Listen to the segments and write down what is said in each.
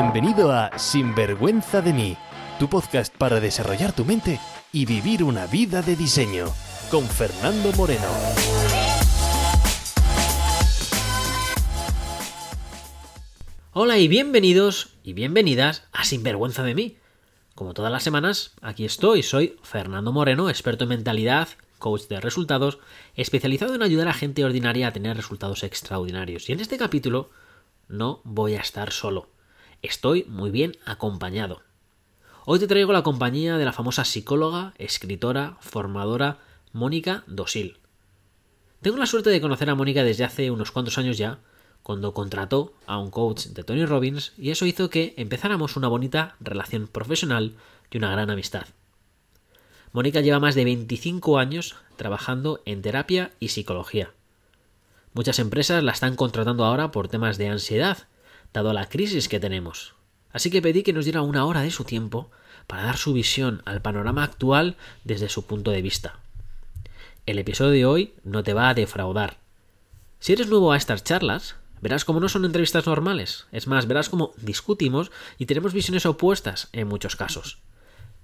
Bienvenido a Sinvergüenza de mí, tu podcast para desarrollar tu mente y vivir una vida de diseño, con Fernando Moreno. Hola y bienvenidos y bienvenidas a Sinvergüenza de mí. Como todas las semanas, aquí estoy, soy Fernando Moreno, experto en mentalidad, coach de resultados, especializado en ayudar a gente ordinaria a tener resultados extraordinarios. Y en este capítulo no voy a estar solo. Estoy muy bien acompañado. Hoy te traigo la compañía de la famosa psicóloga, escritora, formadora Mónica Dosil. Tengo la suerte de conocer a Mónica desde hace unos cuantos años ya, cuando contrató a un coach de Tony Robbins y eso hizo que empezáramos una bonita relación profesional y una gran amistad. Mónica lleva más de 25 años trabajando en terapia y psicología. Muchas empresas la están contratando ahora por temas de ansiedad dado la crisis que tenemos. Así que pedí que nos diera una hora de su tiempo para dar su visión al panorama actual desde su punto de vista. El episodio de hoy no te va a defraudar. Si eres nuevo a estas charlas, verás cómo no son entrevistas normales. Es más, verás cómo discutimos y tenemos visiones opuestas en muchos casos.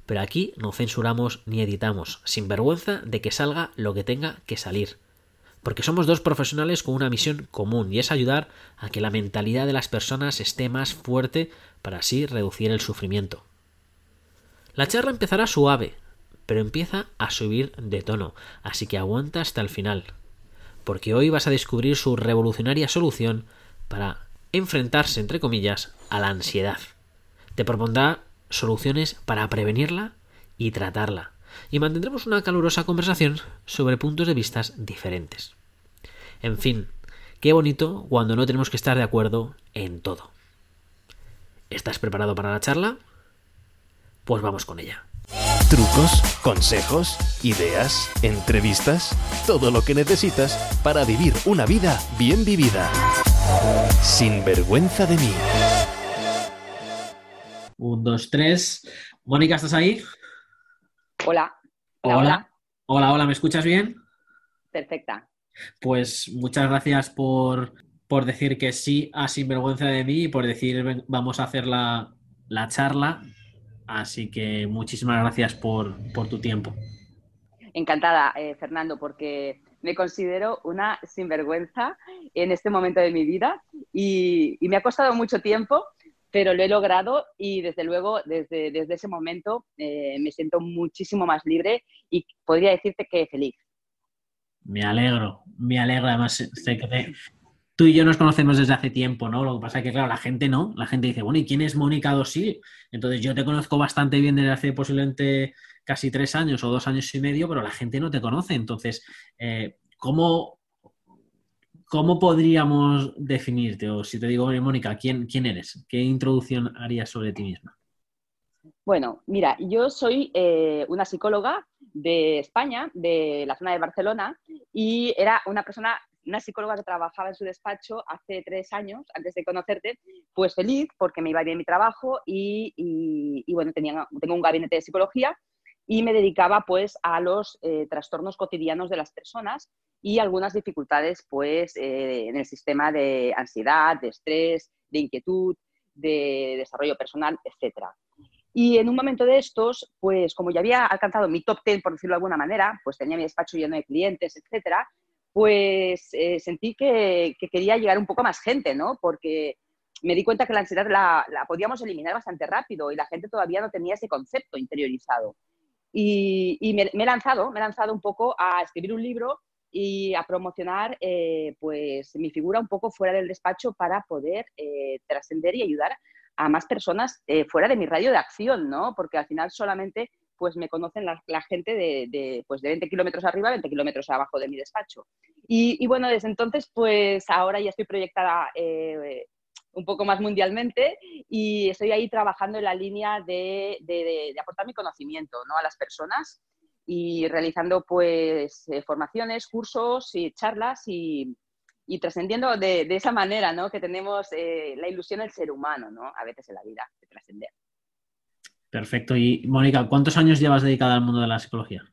Pero aquí no censuramos ni editamos, sin vergüenza de que salga lo que tenga que salir porque somos dos profesionales con una misión común y es ayudar a que la mentalidad de las personas esté más fuerte para así reducir el sufrimiento. La charla empezará suave, pero empieza a subir de tono, así que aguanta hasta el final, porque hoy vas a descubrir su revolucionaria solución para enfrentarse, entre comillas, a la ansiedad. Te propondrá soluciones para prevenirla y tratarla y mantendremos una calurosa conversación sobre puntos de vista diferentes. En fin, qué bonito cuando no tenemos que estar de acuerdo en todo. ¿Estás preparado para la charla? Pues vamos con ella. Trucos, consejos, ideas, entrevistas, todo lo que necesitas para vivir una vida bien vivida. Sin vergüenza de mí. Un, dos, tres. Mónica, ¿estás ahí? Hola. Hola. Hola, hola, ¿me escuchas bien? Perfecta. Pues muchas gracias por, decir que sí a Sinvergüenza de mí y por decir vamos a hacer la, charla. Así que muchísimas gracias por, tu tiempo. Encantada, eh, Fernando, porque me considero una sinvergüenza en este momento de mi vida y me ha costado mucho tiempo pero lo he logrado y desde luego desde, desde ese momento eh, me siento muchísimo más libre y podría decirte que feliz. Me alegro, me alegro. Además, sé que tú y yo nos conocemos desde hace tiempo, ¿no? Lo que pasa es que, claro, la gente no. La gente dice, bueno, ¿y quién es Mónica Dosil? Entonces, yo te conozco bastante bien desde hace posiblemente casi tres años o dos años y medio, pero la gente no te conoce. Entonces, eh, ¿cómo, ¿Cómo podríamos definirte? O si te digo, Mónica, ¿quién, ¿quién eres? ¿Qué introducción harías sobre ti misma? Bueno, mira, yo soy eh, una psicóloga de España, de la zona de Barcelona, y era una persona, una psicóloga que trabajaba en su despacho hace tres años, antes de conocerte, pues feliz porque me iba bien mi trabajo y, bueno, tenía, tengo un gabinete de psicología y me dedicaba pues a los eh, trastornos cotidianos de las personas y algunas dificultades pues eh, en el sistema de ansiedad, de estrés, de inquietud, de desarrollo personal, etc. Y en un momento de estos, pues como ya había alcanzado mi top 10, por decirlo de alguna manera, pues tenía mi despacho lleno de clientes, etc., pues eh, sentí que, quería llegar un poco a más gente, ¿no? Porque me di cuenta que la ansiedad la, podíamos eliminar bastante rápido y la gente todavía no tenía ese concepto interiorizado. Y, me, he lanzado, me he lanzado un poco a escribir un libro y a promocionar eh, pues mi figura un poco fuera del despacho para poder eh, trascender y ayudar a más personas eh, fuera de mi radio de acción, ¿no? Porque al final solamente pues me conocen la, gente de, pues de 20 kilómetros arriba, 20 kilómetros abajo de mi despacho. Y, y, bueno, desde entonces, pues ahora ya estoy proyectada un poco más mundialmente y estoy ahí trabajando en la línea de, aportar mi conocimiento ¿no? a las personas y realizando pues eh, formaciones, cursos y charlas y, trascendiendo de, esa manera ¿no? que tenemos eh, la ilusión del ser humano ¿no? a veces en la vida, de trascender. Perfecto. Y Mónica, ¿cuántos años llevas dedicada al mundo de la psicología?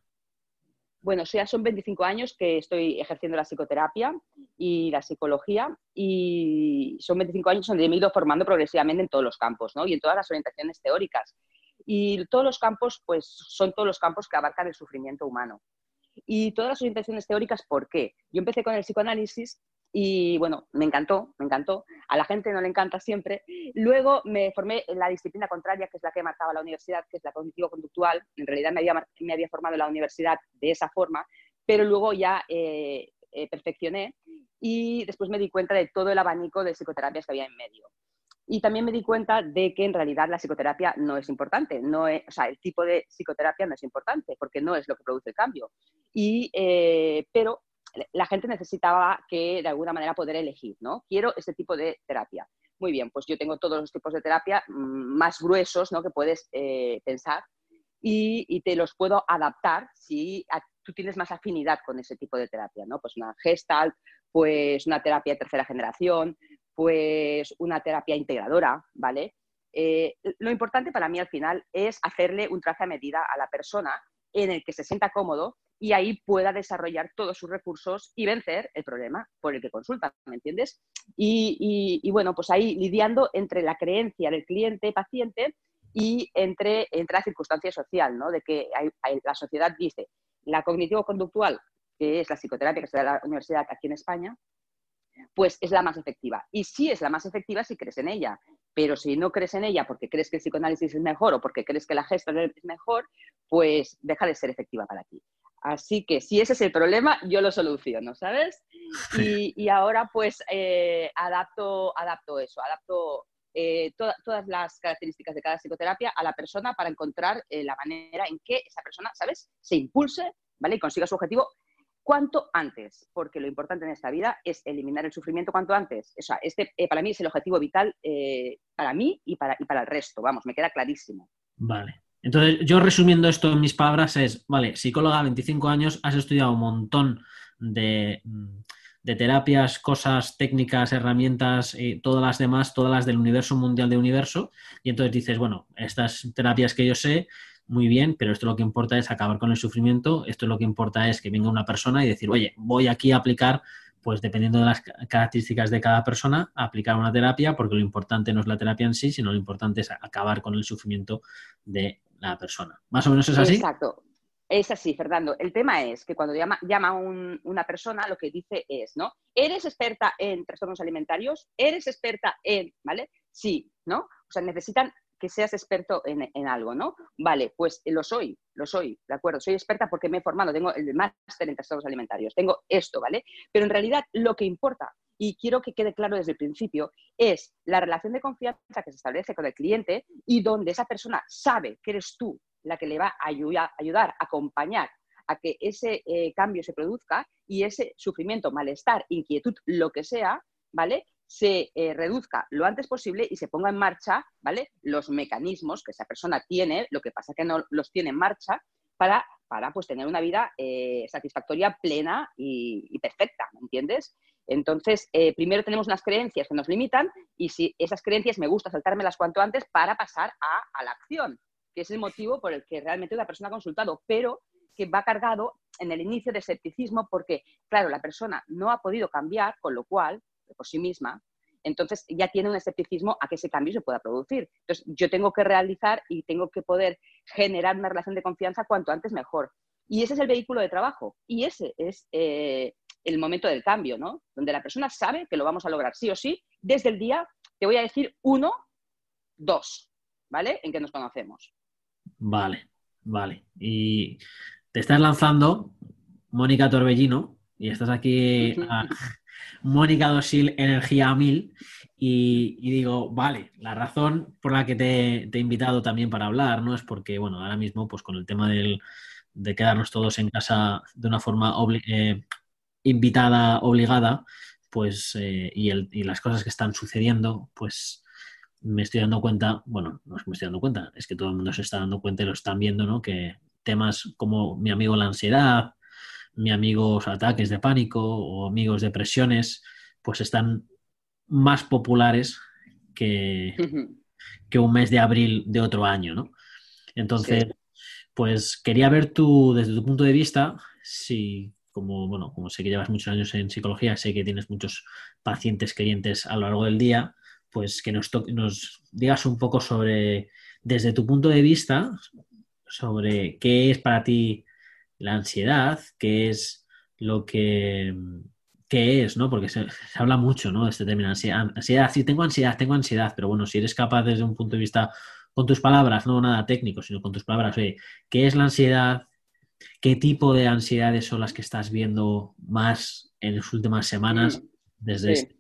Bueno, ya son 25 años que estoy ejerciendo la psicoterapia y la psicología y son 25 años donde me he ido formando progresivamente en todos los campos ¿no? y en todas las orientaciones teóricas. Y todos los campos, pues son todos los campos que abarcan el sufrimiento humano. Y todas las orientaciones teóricas, ¿por qué? Yo empecé con el psicoanálisis y bueno, me encantó, me encantó. A la gente no le encanta siempre. Luego me formé en la disciplina contraria, que es la que marcaba la universidad, que es la cognitivo-conductual. En realidad me había, me había formado en la universidad de esa forma, pero luego ya eh, eh, perfeccioné y después me di cuenta de todo el abanico de psicoterapias que había en medio. Y también me di cuenta de que en realidad la psicoterapia no es importante, no es, o sea, el tipo de psicoterapia no es importante porque no es lo que produce el cambio. Y, eh, pero la gente necesitaba que de alguna manera poder elegir, ¿no? Quiero este tipo de terapia. Muy bien, pues yo tengo todos los tipos de terapia mm, más gruesos, ¿no? Que puedes eh, pensar y, te los puedo adaptar si tú tienes más afinidad con ese tipo de terapia, ¿no? Pues una gestalt, pues una terapia de tercera generación, pues una terapia integradora, ¿vale? Eh, lo importante para mí al final es hacerle un traje a medida a la persona en el que se sienta cómodo y ahí pueda desarrollar todos sus recursos y vencer el problema por el que consulta, ¿me entiendes? Y, bueno, pues ahí lidiando entre la creencia del cliente, paciente, y entre, entre la circunstancia social, ¿no? De que la sociedad dice, la cognitivo-conductual, que es la psicoterapia que se da en la universidad aquí en España, pues es la más efectiva. Y sí es la más efectiva si crees en ella, pero si no crees en ella porque crees que el psicoanálisis es mejor o porque crees que la gesta es mejor, pues deja de ser efectiva para ti. Así que si ese es el problema, yo lo soluciono, ¿sabes? Y, ahora pues eh, adapto, adapto eso, adapto eh, todas las características de cada psicoterapia a la persona para encontrar eh, la manera en que esa persona, ¿sabes? Se impulse, ¿vale? Y consiga su objetivo cuanto antes, porque lo importante en esta vida es eliminar el sufrimiento cuanto antes. O sea, este para mí es el objetivo vital para mí y para, y para el resto, vamos, me queda clarísimo. Vale. Entonces, yo resumiendo esto en mis palabras es, vale, psicóloga, 25 años, has estudiado un montón de, terapias, cosas, técnicas, herramientas, y todas las demás, todas las del universo mundial de universo, y entonces dices, bueno, estas terapias que yo sé, muy bien, pero esto lo que importa es acabar con el sufrimiento, esto lo que importa es que venga una persona y decir, oye, voy aquí a aplicar pues dependiendo de las características de cada persona, aplicar una terapia, porque lo importante no es la terapia en sí, sino lo importante es acabar con el sufrimiento de la persona. ¿Más o menos es así? Exacto. Es así, Fernando. El tema es que cuando llama, llama una persona, lo que dice es, ¿no? ¿Eres experta en trastornos alimentarios? ¿Eres experta en, ¿vale? Sí, ¿no? O sea, necesitan que seas experto en, algo, ¿no? Vale, pues lo soy, lo soy, ¿de acuerdo? Soy experta porque me he formado, tengo el máster en trastornos alimentarios, tengo esto, ¿vale? Pero en realidad lo que importa, y quiero que quede claro desde el principio, es la relación de confianza que se establece con el cliente y donde esa persona sabe que eres tú la que le va a ayudar, ayudar acompañar a que ese eh, cambio se produzca y ese sufrimiento, malestar, inquietud, lo que sea, ¿vale? Se eh, reduzca lo antes posible y se ponga en marcha, ¿vale? Los mecanismos que esa persona tiene, lo que pasa que no los tiene en marcha, para, para pues, tener una vida eh, satisfactoria, plena y, perfecta, ¿me entiendes? Entonces, eh, primero tenemos unas creencias que nos limitan y si esas creencias me gusta saltármelas cuanto antes para pasar a, la acción, que es el motivo por el que realmente la persona ha consultado, pero que va cargado en el inicio de escepticismo porque, claro, la persona no ha podido cambiar, con lo cual por sí misma, entonces ya tiene un escepticismo a que ese cambio se pueda producir. Entonces yo tengo que realizar y tengo que poder generar una relación de confianza cuanto antes mejor. Y ese es el vehículo de trabajo y ese es eh, el momento del cambio, ¿no? Donde la persona sabe que lo vamos a lograr sí o sí desde el día, te voy a decir, uno, dos, ¿vale? En que nos conocemos. Vale, vale. Y te estás lanzando, Mónica Torbellino, y estás aquí Mónica Dosil, energía a mil. Y, digo, vale, la razón por la que te, he invitado también para hablar, ¿no? Es porque, bueno, ahora mismo, pues con el tema del, de quedarnos todos en casa de una forma eh, invitada, obligada, pues, eh, y, el, y, las cosas que están sucediendo, pues me estoy dando cuenta, bueno, no es que me estoy dando cuenta, es que todo el mundo se está dando cuenta y lo están viendo, ¿no? Que temas como mi amigo la ansiedad, mi amigos ataques de pánico o amigos depresiones, pues están más populares que, que un mes de abril de otro año, ¿no? Entonces, pues quería ver tú, desde tu punto de vista, si, como, bueno, como sé que llevas muchos años en psicología, sé que tienes muchos pacientes clientes a lo largo del día, pues que nos, nos digas un poco sobre, desde tu punto de vista, sobre qué es para ti la ansiedad, qué es lo que es, ¿no? Porque se, habla mucho, ¿no? De este término, ansiedad, ansiedad. Sí, tengo ansiedad, tengo ansiedad, pero bueno, si eres capaz desde un punto de vista con tus palabras, no nada técnico, sino con tus palabras, oye, ¿qué es la ansiedad? ¿Qué tipo de ansiedades son las que estás viendo más en las últimas semanas mm. desde este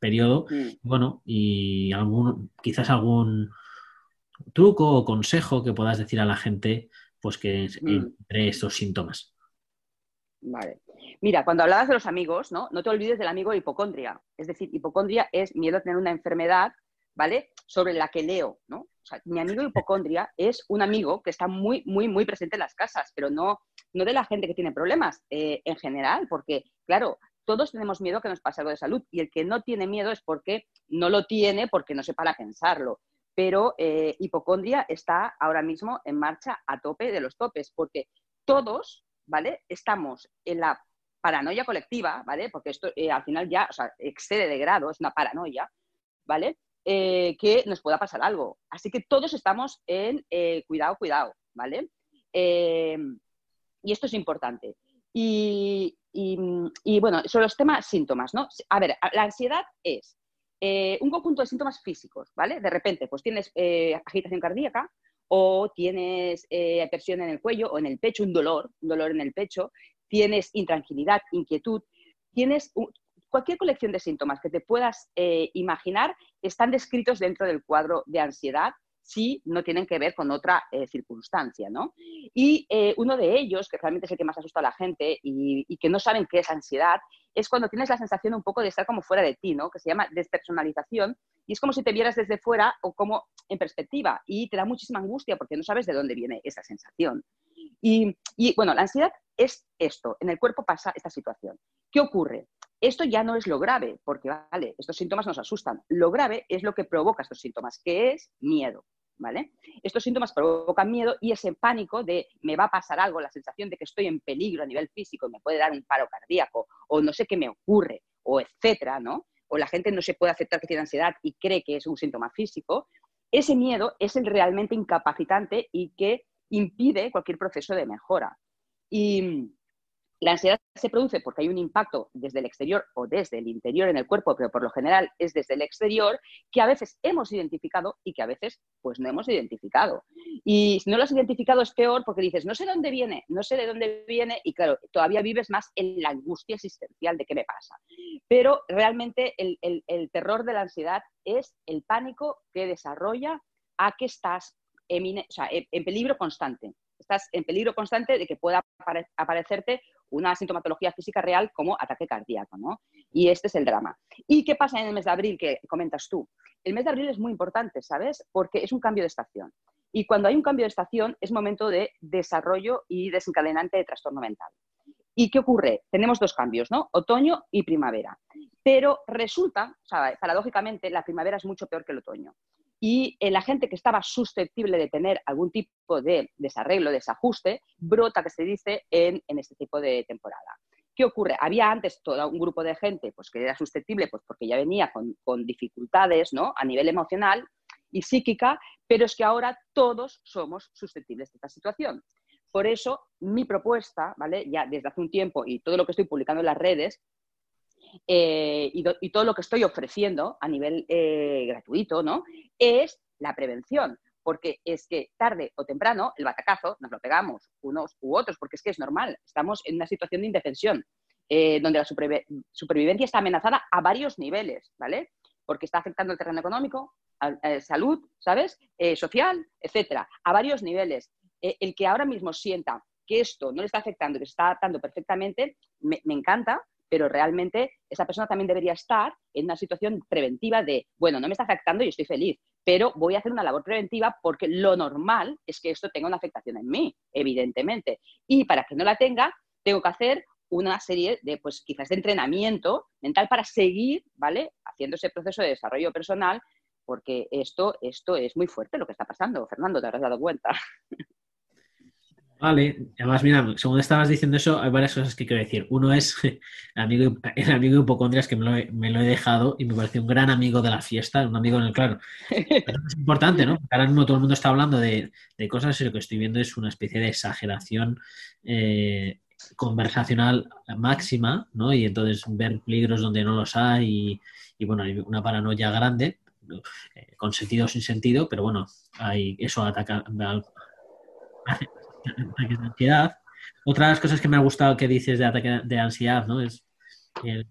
periodo? Mm. Bueno, y algún, quizás algún truco o consejo que puedas decir a la gente, pues que mm. entre estos síntomas. Vale. Mira, cuando hablabas de los amigos, ¿no? No te olvides del amigo hipocondria. Es decir, hipocondria es miedo a tener una enfermedad, ¿vale? Sobre la que leo, ¿no? O sea, mi amigo hipocondria es un amigo que está muy, muy, muy presente en las casas, pero no, no de la gente que tiene problemas eh, en general, porque, claro, todos tenemos miedo a que nos pase algo de salud y el que no tiene miedo es porque no lo tiene, porque no sepa pensarlo. Pero eh, hipocondria está ahora mismo en marcha a tope de los topes, porque todos, ¿vale? Estamos en la paranoia colectiva, ¿vale? Porque esto eh, al final ya, excede de grado, es una paranoia, ¿vale? Eh, que nos pueda pasar algo. Así que todos estamos en cuidado, cuidado, ¿vale? y esto es importante. Y, bueno, sobre los temas síntomas, ¿no? A ver, la ansiedad es un conjunto de síntomas físicos, ¿vale? De repente, pues tienes agitación cardíaca, o tienes presión en el cuello o en el pecho, un dolor, un dolor en el pecho, tienes intranquilidad, inquietud, tienes cualquier colección de síntomas que te puedas eh, imaginar están descritos dentro del cuadro de ansiedad si no tienen que ver con otra eh, circunstancia, ¿no? Y eh, uno de ellos, que realmente es el que más asusta a la gente y, y, que no saben qué es ansiedad, es cuando tienes la sensación un poco de estar como fuera de ti, ¿no? Que se llama despersonalización y es como si te vieras desde fuera o como en perspectiva y te da muchísima angustia porque no sabes de dónde viene esa sensación. Y, bueno, la ansiedad es esto, en el cuerpo pasa esta situación. ¿Qué ocurre? Esto ya no es lo grave, porque vale, estos síntomas nos asustan. Lo grave es lo que provoca estos síntomas, que es miedo. ¿Vale? Estos síntomas provocan miedo y ese pánico de me va a pasar algo, la sensación de que estoy en peligro a nivel físico, me puede dar un paro cardíaco o no sé qué me ocurre o etcétera, ¿no? O la gente no se puede aceptar que tiene ansiedad y cree que es un síntoma físico. Ese miedo es el realmente incapacitante y que impide cualquier proceso de mejora. Y la ansiedad se produce porque hay un impacto desde el exterior o desde el interior en el cuerpo, pero por lo general es desde el exterior, que a veces hemos identificado y que a veces pues no hemos identificado. Y si no lo has identificado es peor porque dices, no sé dónde viene, no sé de dónde viene y claro, todavía vives más en la angustia existencial de qué me pasa. Pero realmente el, terror de la ansiedad es el pánico que desarrolla a que estás en peligro constante. Estás en peligro constante de que pueda aparecerte una sintomatología física real como ataque cardíaco, ¿no? Y este es el drama. ¿Y qué pasa en el mes de abril que comentas tú? El mes de abril es muy importante, ¿sabes? Porque es un cambio de estación. Y cuando hay un cambio de estación es momento de desarrollo y desencadenante de trastorno mental. ¿Y qué ocurre? Tenemos dos cambios, ¿no? Otoño y primavera. Pero resulta, o sea, paradójicamente, la primavera es mucho peor que el otoño y en la gente que estaba susceptible de tener algún tipo de desarreglo, desajuste, brota, que se dice, en, este tipo de temporada. ¿Qué ocurre? Había antes todo un grupo de gente pues, que era susceptible pues, porque ya venía con, con dificultades ¿no? a nivel emocional y psíquica, pero es que ahora todos somos susceptibles de esta situación. Por eso, mi propuesta, ¿vale? Ya desde hace un tiempo y todo lo que estoy publicando en las redes, eh, y, todo lo que estoy ofreciendo a nivel eh, gratuito, ¿no? Es la prevención, porque es que tarde o temprano el batacazo nos lo pegamos unos u otros, porque es que es normal, estamos en una situación de indefensión, eh, donde la supervivencia está amenazada a varios niveles, ¿vale? Porque está afectando el terreno económico, salud, ¿sabes? social, etcétera, a varios niveles. el que ahora mismo sienta que esto no le está afectando, que se está adaptando perfectamente, me encanta, pero realmente esa persona también debería estar en una situación preventiva de, bueno, no me está afectando y estoy feliz, pero voy a hacer una labor preventiva porque lo normal es que esto tenga una afectación en mí, evidentemente. Y para que no la tenga, tengo que hacer una serie de, pues quizás de entrenamiento mental para seguir, ¿vale? Haciendo ese proceso de desarrollo personal, porque esto, esto es muy fuerte lo que está pasando. Fernando, te habrás dado cuenta. Vale, además, mira, según estabas diciendo eso, hay varias cosas que quiero decir. Uno es el amigo, el amigo hipocondrias que me lo, he, me lo, he, dejado y me parece un gran amigo de la fiesta, un amigo en el claro. Pero es importante, ¿no? Porque ahora mismo todo el mundo está hablando de, de, cosas y lo que estoy viendo es una especie de exageración eh, conversacional máxima, ¿no? Y entonces ver peligros donde no los hay y, y bueno, hay una paranoia grande, eh, con sentido o sin sentido, pero bueno, hay eso ataca ataques de ansiedad. Otra de las cosas que me ha gustado que dices de ataque de ansiedad, ¿no? Es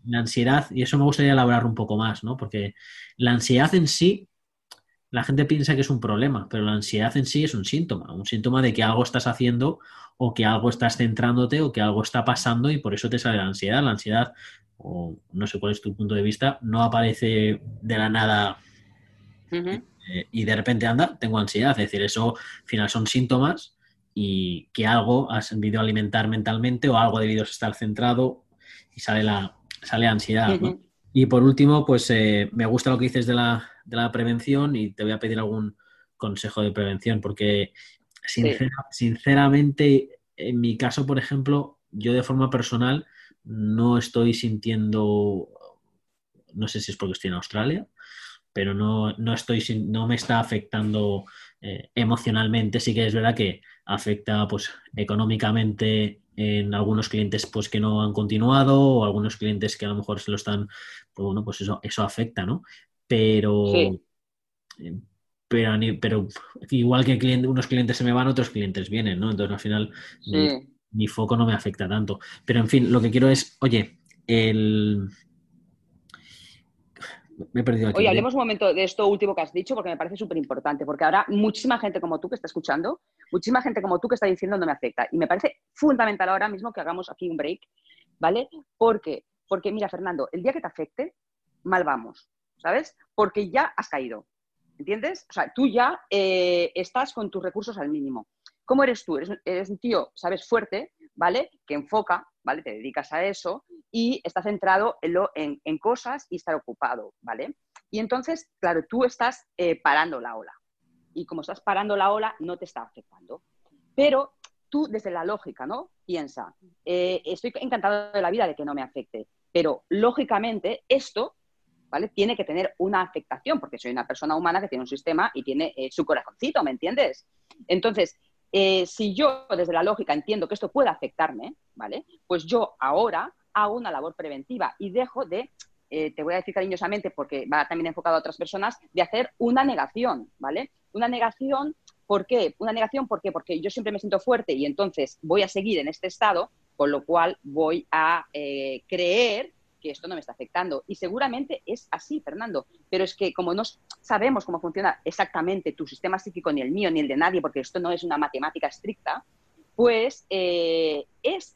la ansiedad, y eso me gustaría elaborar un poco más, ¿no? Porque la ansiedad en sí, la gente piensa que es un problema, pero la ansiedad en sí es un síntoma, un síntoma de que algo estás haciendo o que algo estás centrándote o que algo está pasando y por eso te sale la ansiedad. La ansiedad, o no sé cuál es tu punto de vista, no aparece de la nada uh-huh. y de repente anda, tengo ansiedad. Es decir, eso al final son síntomas y que algo has debido alimentar mentalmente o algo debido estar centrado y sale la sale ansiedad. ¿no? Y por último, pues eh, me gusta lo que dices de la, de la, prevención y te voy a pedir algún consejo de prevención porque sincera, sí. sinceramente, en mi caso, por ejemplo, yo de forma personal no estoy sintiendo, no sé si es porque estoy en Australia, pero no, no, estoy, no me está afectando eh, emocionalmente. Sí que es verdad que afecta pues económicamente en algunos clientes pues que no han continuado o algunos clientes que a lo mejor se lo están pues bueno pues eso eso afecta no pero sí. pero, pero igual que cliente, unos clientes se me van otros clientes vienen no entonces al final sí. mi, mi, foco no me afecta tanto pero en fin lo que quiero es oye el me he perdido aquí. Oye, hablemos un momento de esto último que has dicho porque me parece súper importante, porque ahora muchísima gente como tú que está escuchando, muchísima gente como tú que está diciendo no me afecta. Y me parece fundamental ahora mismo que hagamos aquí un break, ¿vale? Porque, porque mira, Fernando, el día que te afecte, mal vamos, ¿sabes? Porque ya has caído, ¿entiendes? O sea, tú ya eh, estás con tus recursos al mínimo. ¿Cómo eres tú? Eres, eres un tío, ¿sabes? Fuerte, ¿vale? Que enfoca, ¿vale? Te dedicas a eso y está centrado en, en, cosas y estar ocupado, ¿vale? Y entonces, claro, tú estás eh, parando la ola. Y como estás parando la ola, no te está afectando. Pero tú, desde la lógica, ¿no? Piensa, eh, estoy encantado de la vida de que no me afecte, pero lógicamente esto, ¿vale? Tiene que tener una afectación, porque soy una persona humana que tiene un sistema y tiene eh, su corazoncito, ¿me entiendes? Entonces, si yo desde la lógica entiendo que esto puede afectarme, ¿vale? Pues yo ahora hago una labor preventiva y dejo de, eh, te voy a decir cariñosamente porque va también enfocado a otras personas, de hacer una negación, ¿vale? Una negación, ¿por qué? Una negación, ¿por qué? Porque yo siempre me siento fuerte y entonces voy a seguir en este estado, con lo cual voy a eh, creer que esto no me está afectando. Y seguramente es así, Fernando. Pero es que como no sabemos cómo funciona exactamente tu sistema psíquico, ni el mío, ni el de nadie, porque esto no es una matemática estricta, pues eh, es,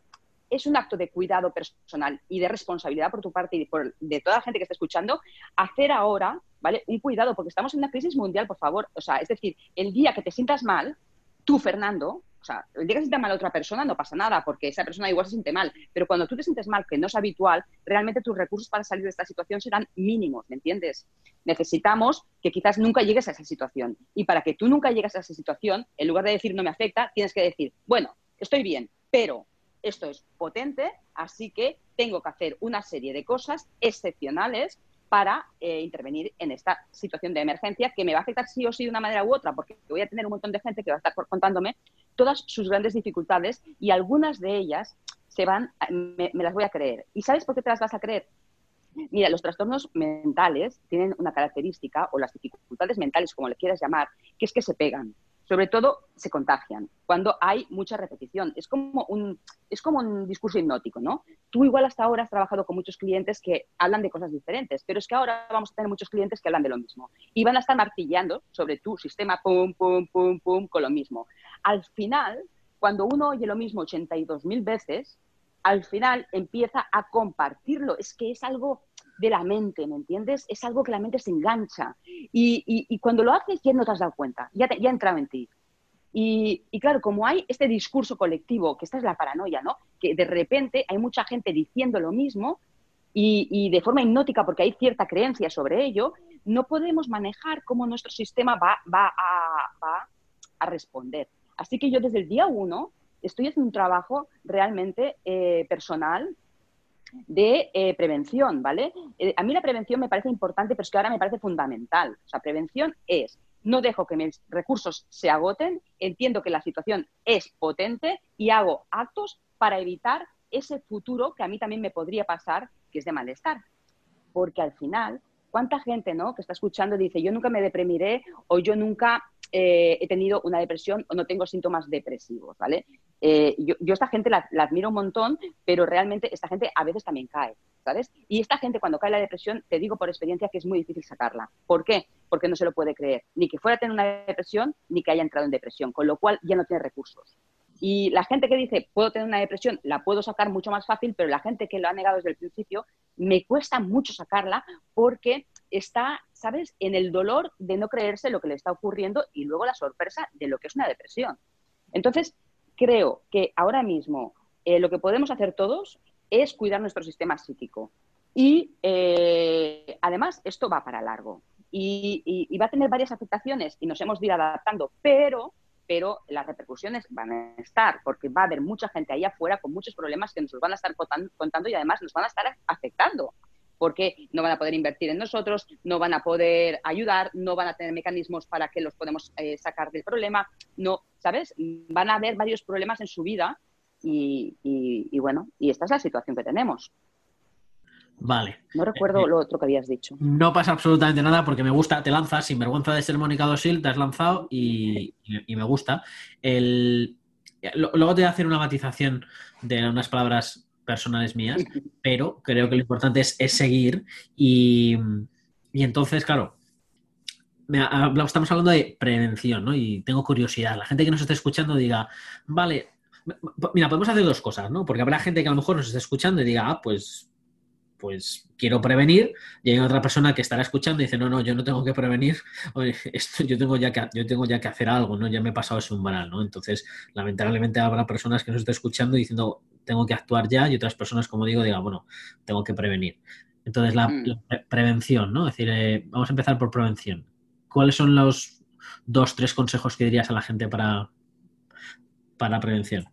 es un acto de cuidado personal y de responsabilidad por tu parte y por, de toda la gente que está escuchando, hacer ahora, ¿vale? Un cuidado, porque estamos en una crisis mundial, por favor. O sea, es decir, el día que te sientas mal, tú, Fernando, o sea, el día que se sienta mal a otra persona no pasa nada, porque esa persona igual se siente mal. Pero cuando tú te sientes mal, que no es habitual, realmente tus recursos para salir de esta situación serán mínimos, ¿me entiendes? Necesitamos que quizás nunca llegues a esa situación. Y para que tú nunca llegues a esa situación, en lugar de decir no me afecta, tienes que decir, bueno, estoy bien, pero esto es potente, así que tengo que hacer una serie de cosas excepcionales para eh, intervenir en esta situación de emergencia que me va a afectar sí o sí de una manera u otra, porque voy a tener un montón de gente que va a estar contándome todas sus grandes dificultades y algunas de ellas se van, me, me las voy a creer. ¿Y sabes por qué te las vas a creer? Mira, los trastornos mentales tienen una característica, o las dificultades mentales, como le quieras llamar, que es que se pegan. Sobre todo, se contagian cuando hay mucha repetición. Es como un, es como un discurso hipnótico, ¿no? Tú igual hasta ahora has trabajado con muchos clientes que hablan de cosas diferentes, pero es que ahora vamos a tener muchos clientes que hablan de lo mismo. Y van a estar martillando sobre tu sistema, pum, pum, pum, pum, con lo mismo. Al final, cuando uno oye lo mismo 82.000 veces, al final empieza a compartirlo. Es que es algo de la mente, ¿me entiendes? Es algo que la mente se engancha. Y, y, cuando lo haces ya no te has dado cuenta, ya, te, ya ha entrado en ti. Y, y, claro, como hay este discurso colectivo, que esta es la paranoia, ¿no? Que de repente hay mucha gente diciendo lo mismo y, y, de forma hipnótica, porque hay cierta creencia sobre ello, no podemos manejar cómo nuestro sistema va, va, a, va a responder. Así que yo desde el día uno estoy haciendo un trabajo realmente eh, personal de eh, prevención, ¿vale? Eh, a mí la prevención me parece importante, pero es que ahora me parece fundamental. O sea, prevención es no dejo que mis recursos se agoten, entiendo que la situación es potente y hago actos para evitar ese futuro que a mí también me podría pasar, que es de malestar. Porque al final, ¿cuánta gente ¿no? que está escuchando dice, yo nunca me deprimiré o yo nunca eh, he tenido una depresión o no tengo síntomas depresivos, ¿vale? Eh, yo, esta gente la, admiro un montón, pero realmente esta gente a veces también cae, ¿sabes? Y esta gente cuando cae la depresión, te digo por experiencia que es muy difícil sacarla. ¿Por qué? Porque no se lo puede creer, ni que fuera a tener una depresión, ni que haya entrado en depresión, con lo cual ya no tiene recursos. Y la gente que dice, puedo tener una depresión, la puedo sacar mucho más fácil, pero la gente que lo ha negado desde el principio, me cuesta mucho sacarla porque está, ¿sabes?, en el dolor de no creerse lo que le está ocurriendo y luego la sorpresa de lo que es una depresión. Entonces, creo que ahora mismo eh, lo que podemos hacer todos es cuidar nuestro sistema psíquico. Y eh, además esto va para largo y, va a tener varias afectaciones y nos hemos de ir adaptando, pero, pero las repercusiones van a estar porque va a haber mucha gente ahí afuera con muchos problemas que nos los van a estar contando y además nos van a estar afectando porque no van a poder invertir en nosotros, no van a poder ayudar, no van a tener mecanismos para que los podemos eh, sacar del problema, no, ¿sabes? Van a haber varios problemas en su vida y, bueno, y esta es la situación que tenemos. Vale. No recuerdo eh, lo otro que habías dicho. No pasa absolutamente nada porque me gusta, te lanzas sin vergüenza de ser Mónica Dosil, te has lanzado y, me gusta. El, luego te voy a hacer una matización de unas palabras personales mías, pero creo que lo importante es, seguir y, entonces, claro, estamos hablando de prevención, ¿no? Y tengo curiosidad. La gente que nos esté escuchando diga, vale, mira, podemos hacer dos cosas, ¿no? Porque habrá gente que a lo mejor nos esté escuchando y diga, ah, pues pues quiero prevenir y hay otra persona que estará escuchando y dice, no, no, yo no tengo que prevenir, esto, yo, tengo ya que, yo tengo ya que hacer algo, ¿no? Ya me he pasado ese umbral, ¿no? Entonces, lamentablemente habrá personas que nos estén escuchando diciendo, tengo que actuar ya y otras personas, como digo, digan, bueno, tengo que prevenir. Entonces, la, mm. prevención, ¿no? Es decir, eh, vamos a empezar por prevención. ¿Cuáles son los dos, tres consejos que dirías a la gente para, para prevención?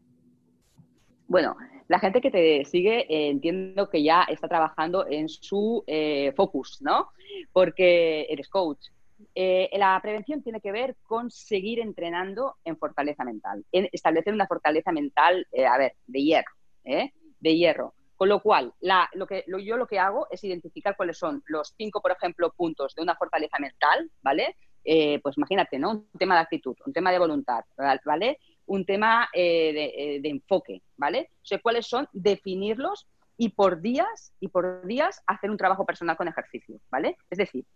Bueno, la gente que te sigue eh, entiendo que ya está trabajando en su eh, focus, ¿no? Porque eres coach. la prevención tiene que ver con seguir entrenando en fortaleza mental, en establecer una fortaleza mental, a ver, de hierro, ¿eh? de hierro. Con lo cual, lo que, yo lo que hago es identificar cuáles son los cinco, por ejemplo, puntos de una fortaleza mental, ¿vale? Eh, pues imagínate, ¿no? Un tema de actitud, un tema de voluntad, ¿vale? Un tema eh, de, enfoque, ¿vale? O sea, cuáles son, definirlos y por días, y por días hacer un trabajo personal con ejercicio, ¿vale? Es decir,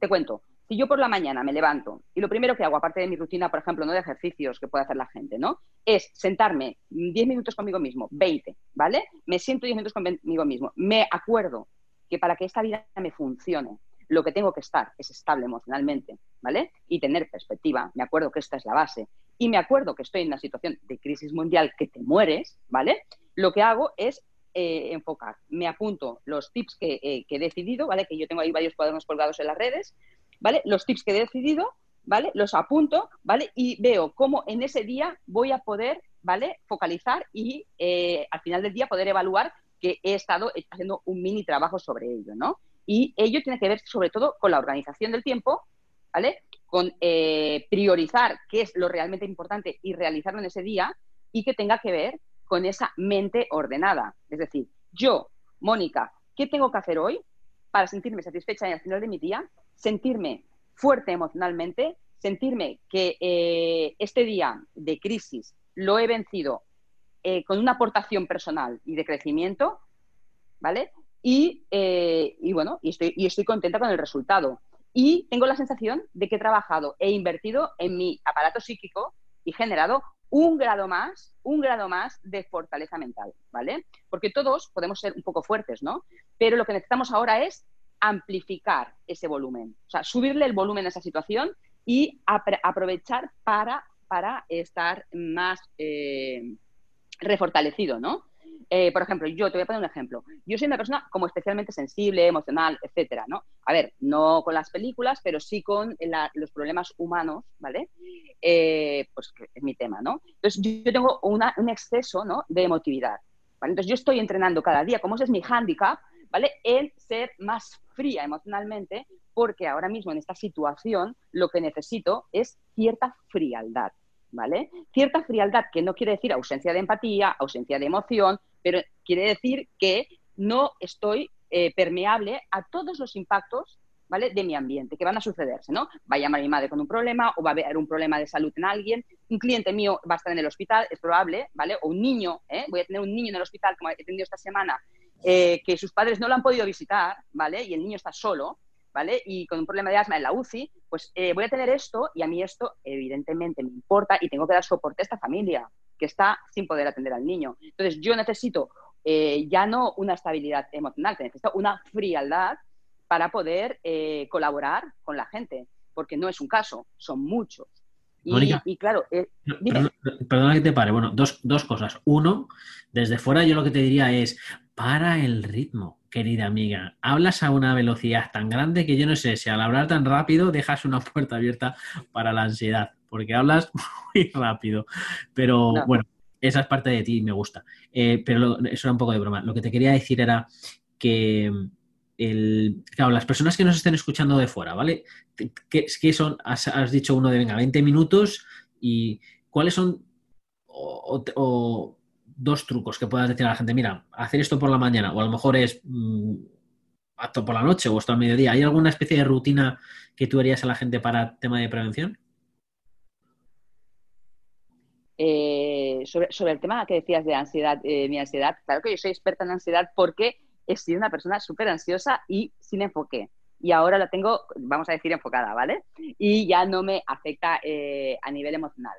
te cuento, si yo por la mañana me levanto y lo primero que hago, aparte de mi rutina, por ejemplo, no de ejercicios que puede hacer la gente, ¿no? Es sentarme 10 minutos conmigo mismo, 20, ¿vale? Me siento 10 minutos conmigo mismo. Me acuerdo que para que esta vida me funcione, lo que tengo que estar es estable emocionalmente, ¿vale? Y tener perspectiva. Me acuerdo que esta es la base. Y me acuerdo que estoy en una situación de crisis mundial que te mueres, ¿vale? Lo que hago es eh, enfocar. Me apunto los tips que, eh, que, he decidido, ¿vale? Que yo tengo ahí varios cuadernos colgados en las redes ¿vale? Los tips que he decidido, ¿vale? Los apunto, ¿vale? Y veo cómo en ese día voy a poder, ¿vale? Focalizar y eh, al final del día poder evaluar que he estado haciendo un mini trabajo sobre ello, ¿no? Y ello tiene que ver sobre todo con la organización del tiempo, ¿vale? Con eh, priorizar qué es lo realmente importante y realizarlo en ese día y que tenga que ver con esa mente ordenada. Es decir, yo, Mónica, ¿qué tengo que hacer hoy para sentirme satisfecha al final de mi día sentirme fuerte emocionalmente, sentirme que eh, este día de crisis lo he vencido eh, con una aportación personal y de crecimiento, ¿vale? Y, eh, bueno, y estoy, y estoy contenta con el resultado. Y tengo la sensación de que he trabajado e invertido en mi aparato psíquico y generado un grado más, un grado más de fortaleza mental, ¿vale? Porque todos podemos ser un poco fuertes, ¿no? Pero lo que necesitamos ahora es amplificar ese volumen, o sea, subirle el volumen a esa situación y aprovechar para, para estar más eh, refortalecido, ¿no? Eh, por ejemplo, yo te voy a poner un ejemplo. Yo soy una persona como especialmente sensible, emocional, etcétera, ¿no? A ver, no con las películas, pero sí con los problemas humanos, ¿vale? Eh, pues es mi tema, ¿no? Entonces, yo tengo un exceso, ¿no? De emotividad. Entonces, yo estoy entrenando cada día, como ese es mi hándicap, ¿vale? En ser más fría emocionalmente, porque ahora mismo en esta situación lo que necesito es cierta frialdad, ¿vale? Cierta frialdad que no quiere decir ausencia de empatía, ausencia de emoción, pero quiere decir que no estoy eh, permeable a todos los impactos ¿vale? de mi ambiente que van a sucederse, ¿no? Va a llamar a mi madre con un problema o va a haber un problema de salud en alguien, un cliente mío va a estar en el hospital, es probable, ¿vale? O un niño, ¿eh? voy a tener un niño en el hospital, como he tenido esta semana, eh, que sus padres no lo han podido visitar, ¿vale? Y el niño está solo, ¿vale? Y con un problema de asma en la UCI, pues eh, voy a tener esto y a mí esto evidentemente me importa y tengo que dar soporte a esta familia que está sin poder atender al niño. Entonces yo necesito eh, ya no una estabilidad emocional, necesito una frialdad para poder eh, colaborar con la gente, porque no es un caso, son muchos. Y, claro, perdona, que te pare. Bueno, dos, dos cosas. Uno, desde fuera yo lo que te diría es, para el ritmo, querida amiga. Hablas a una velocidad tan grande que yo no sé si al hablar tan rápido dejas una puerta abierta para la ansiedad, porque hablas muy rápido. Pero bueno, esa es parte de ti y me gusta. Eh, pero eso era un poco de broma. Lo que te quería decir era que el, claro, las personas que nos estén escuchando de fuera, ¿vale? ¿Qué, qué son? Has, has, dicho uno de, venga, 20 minutos y cuáles son o, dos trucos que puedas decir a la gente, mira, hacer esto por la mañana, o a lo mejor es mm, por la noche o hasta al mediodía. ¿Hay alguna especie de rutina que tú harías a la gente para tema de prevención? Eh, sobre, el tema que decías de ansiedad, eh, mi ansiedad, claro que yo soy experta en ansiedad porque he sido una persona súper ansiosa y sin enfoque. Y ahora la tengo, vamos a decir, enfocada, ¿vale? Y ya no me afecta eh, a nivel emocional.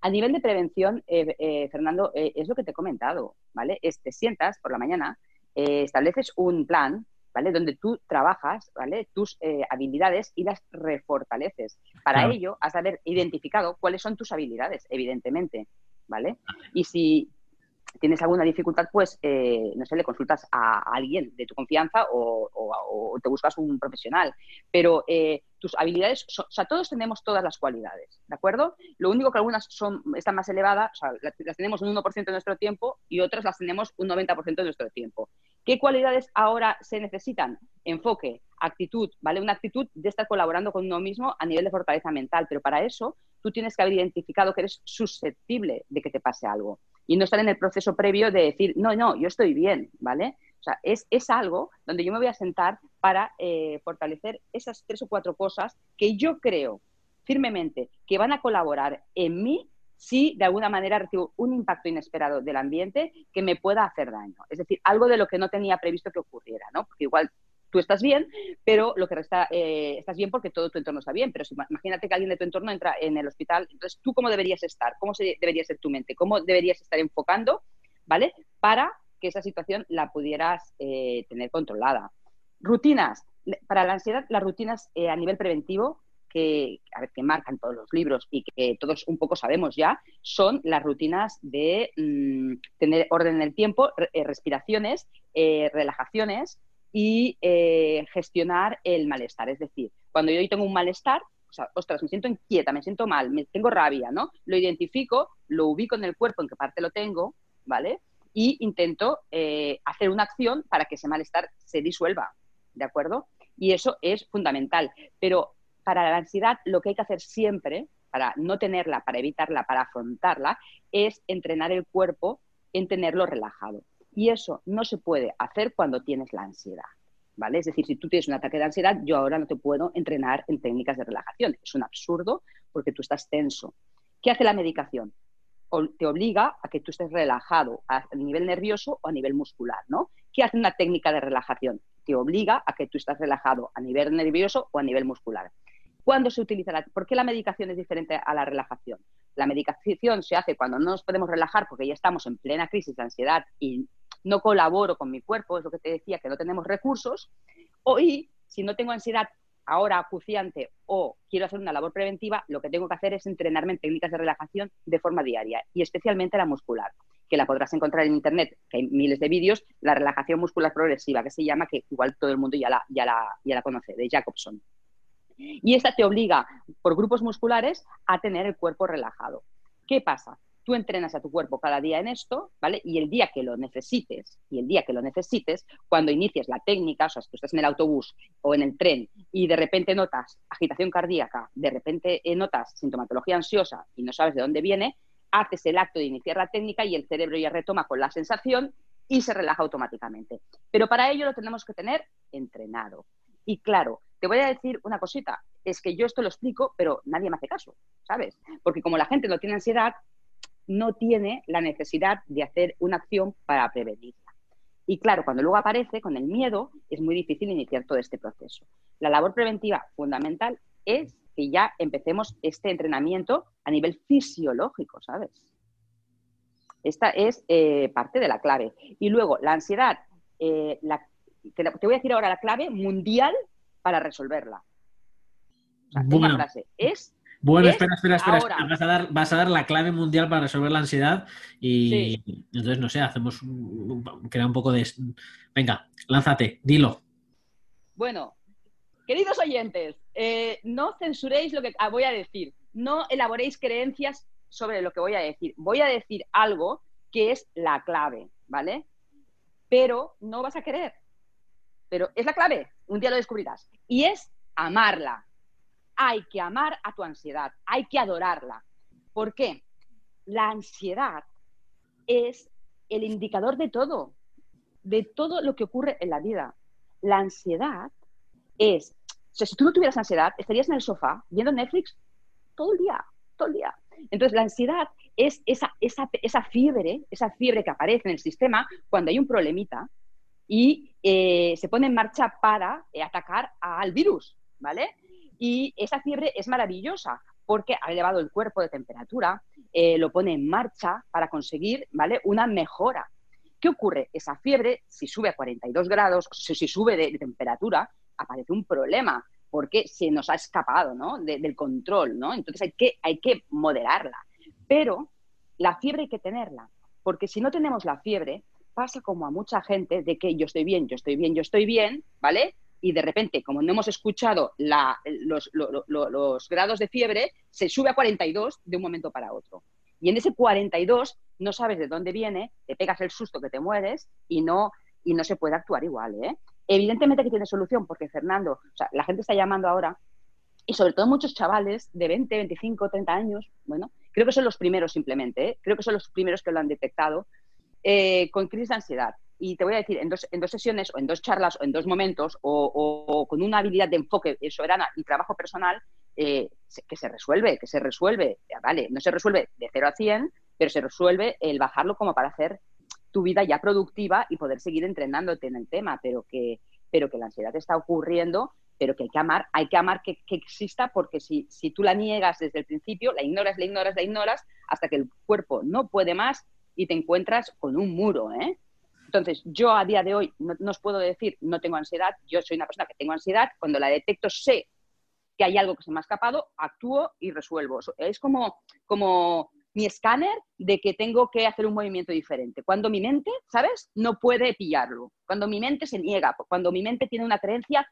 A nivel de prevención, eh, eh, Fernando, eh, es lo que te he comentado, ¿vale? Es, te sientas por la mañana, estableces un plan, ¿vale? Donde tú trabajas, ¿vale? Tus habilidades y las refortaleces. Para ello, has de haber identificado cuáles son tus habilidades, evidentemente, ¿vale? Y si tienes alguna dificultad, pues, no sé, le consultas a, alguien de tu confianza o, te buscas un profesional. Pero tus habilidades, o sea, todos tenemos todas las cualidades, ¿de acuerdo? Lo único que algunas son, están más elevadas, o sea, las, tenemos un 1% de nuestro tiempo y otras las tenemos un 90% de nuestro tiempo. ¿Qué cualidades ahora se necesitan? Enfoque, actitud, ¿vale? Una actitud de estar colaborando con uno mismo a nivel de fortaleza mental, pero para eso tú tienes que haber identificado que eres susceptible de que te pase algo y no estar en el proceso previo de decir, no, no, yo estoy bien, ¿vale? O sea, es, es algo donde yo me voy a sentar para eh, fortalecer esas tres o cuatro cosas que yo creo firmemente que van a colaborar en mí si de alguna manera recibo un impacto inesperado del ambiente que me pueda hacer daño. Es decir, algo de lo que no tenía previsto que ocurriera, ¿no? Porque igual tú estás bien, pero lo que resta, eh, estás bien porque todo tu entorno está bien. Pero si, imagínate que alguien de tu entorno entra en el hospital, entonces tú cómo deberías estar, cómo debería ser tu mente, cómo deberías estar enfocando, ¿vale? Para que esa situación la pudieras eh, tener controlada. Rutinas. Para la ansiedad, las rutinas eh, a nivel preventivo que, a ver, que marcan todos los libros y que todos un poco sabemos ya, son las rutinas de mm, tener orden en el tiempo, eh, respiraciones, relajaciones y gestionar el malestar. Es decir, cuando yo tengo un malestar, o sea, ostras, me siento inquieta, me siento mal, me tengo rabia, ¿no? Lo identifico, lo ubico en el cuerpo, en qué parte lo tengo, ¿vale? y intento eh, hacer una acción para que ese malestar se disuelva, ¿de acuerdo? Y eso es fundamental. Pero para la ansiedad lo que hay que hacer siempre, para no tenerla, para evitarla, para afrontarla, es entrenar el cuerpo en tenerlo relajado. Y eso no se puede hacer cuando tienes la ansiedad. ¿Vale? Es decir, si tú tienes un ataque de ansiedad, yo ahora no te puedo entrenar en técnicas de relajación. Es un absurdo porque tú estás tenso. ¿Qué hace la medicación? te obliga a que tú estés relajado a nivel nervioso o a nivel muscular, ¿no? ¿Qué hace una técnica de relajación? Te obliga a que tú estés relajado a nivel nervioso o a nivel muscular. ¿Cuándo se utiliza la, ¿Por qué la medicación es diferente a la relajación? La medicación se hace cuando no nos podemos relajar porque ya estamos en plena crisis de ansiedad y no colaboro con mi cuerpo, es lo que te decía, que no tenemos recursos. O y si no tengo ansiedad ahora acuciante o quiero hacer una labor preventiva, lo que tengo que hacer es entrenarme en técnicas de relajación de forma diaria y especialmente la muscular. que la podrás encontrar en internet, que hay miles de vídeos, la relajación muscular progresiva, que se llama, que igual todo el mundo ya la, ya la, ya la conoce, de Jacobson. Y esta te obliga por grupos musculares a tener el cuerpo relajado. ¿Qué pasa? Tú entrenas a tu cuerpo cada día en esto, ¿vale? Y el día que lo necesites, y el día que lo necesites, cuando inicies la técnica, o sea, si tú estás en el autobús o en el tren y de repente notas agitación cardíaca, de repente eh, notas sintomatología ansiosa y no sabes de dónde viene, haces el acto de iniciar la técnica y el cerebro ya retoma con la sensación y se relaja automáticamente. Pero para ello lo tenemos que tener entrenado. Y claro, te voy a decir una cosita, es que yo esto lo explico, pero nadie me hace caso, ¿sabes? Porque como la gente no tiene ansiedad, no tiene la necesidad de hacer una acción para prevenirla. Y claro, cuando luego aparece con el miedo, es muy difícil iniciar todo este proceso. La labor preventiva fundamental es que ya empecemos este entrenamiento a nivel fisiológico, ¿sabes? Esta es eh, parte de la clave. Y luego, la ansiedad, eh, te, voy a decir ahora la clave mundial para resolverla. O frase es bueno, espera, espera, espera. Vas, a dar, vas a dar la clave mundial para resolver la ansiedad y entonces, no sé, hacemos, crea un poco de... Venga, lánzate, dilo. Bueno, queridos oyentes, eh, no censuréis lo que voy a decir, no elaboréis creencias sobre lo que voy a decir. Voy a decir algo que es la clave, ¿vale? Pero no vas a querer. Pero es la clave, un día lo descubrirás. Y es amarla hay que amar a tu ansiedad, hay que adorarla. ¿Por qué? La ansiedad es el indicador de todo, de todo lo que ocurre en la vida. La ansiedad es, si tú no tuvieras ansiedad, estarías en el sofá viendo Netflix todo el día, todo el día. Entonces, la ansiedad es esa, esa, fiebre, esa fiebre que aparece en el sistema cuando hay un problemita y eh, se pone en marcha para eh, atacar al virus, ¿vale? Y esa fiebre es maravillosa porque ha elevado el cuerpo de temperatura, eh, lo pone en marcha para conseguir ¿vale? una mejora. ¿Qué ocurre? Esa fiebre, si sube a 42 grados, si, sube de, temperatura, aparece un problema porque se nos ha escapado ¿no? del control. ¿no? Entonces hay que, hay que moderarla. Pero la fiebre hay que tenerla, porque si no tenemos la fiebre, pasa como a mucha gente de que yo estoy bien, yo estoy bien, yo estoy bien, ¿vale? Y de repente, como no hemos escuchado los, grados de fiebre, se sube a 42 de un momento para otro. Y en ese 42 no sabes de dónde viene, te pegas el susto que te mueres y no, y no se puede actuar igual. ¿eh? Evidentemente que tiene solución, porque Fernando, o sea, la gente está llamando ahora, y sobre todo muchos chavales de 20, 25, 30 años, bueno, creo que son los primeros simplemente, ¿eh? creo que son los primeros que lo han detectado, eh, con crisis de ansiedad y te voy a decir, en dos, en dos sesiones o en dos charlas o en dos momentos o, con una habilidad de enfoque soberana y trabajo personal, eh, que se resuelve, que se resuelve, vale, no se resuelve de 0 a 100, pero se resuelve el bajarlo como para hacer tu vida ya productiva y poder seguir entrenándote en el tema, pero que, pero que la ansiedad está ocurriendo, pero que hay que amar, hay que amar que, que exista porque si, si tú la niegas desde el principio, la ignoras, la ignoras, la ignoras, hasta que el cuerpo no puede más y te encuentras con un muro, ¿eh? Entonces, yo a día de hoy no, os puedo decir, no tengo ansiedad, yo soy una persona que tengo ansiedad, cuando la detecto sé que hay algo que se me ha escapado, actúo y resuelvo. Es como, como mi escáner de que tengo que hacer un movimiento diferente. Cuando mi mente, ¿sabes? No puede pillarlo. Cuando mi mente se niega, cuando mi mente tiene una creencia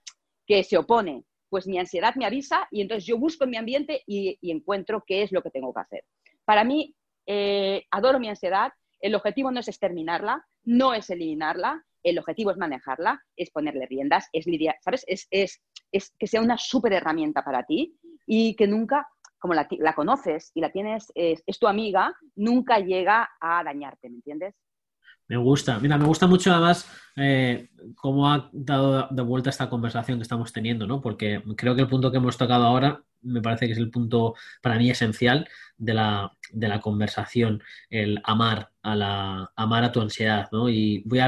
que se opone, pues mi ansiedad me avisa y entonces yo busco en mi ambiente y, encuentro qué es lo que tengo que hacer. Para mí, eh, adoro mi ansiedad, el objetivo no es exterminarla, no es eliminarla, el objetivo es manejarla, es ponerle riendas, es lidiar, ¿sabes? Es, es, es que sea una súper herramienta para ti y que nunca, como la, la conoces y la tienes, es, es, tu amiga, nunca llega a dañarte, ¿me entiendes? Me gusta, mira, me gusta mucho además eh, cómo ha dado de vuelta esta conversación que estamos teniendo, ¿no? Porque creo que el punto que hemos tocado ahora me parece que es el punto para mí esencial de la, de la conversación, el amar a la amar a tu ansiedad, ¿no? Y voy a,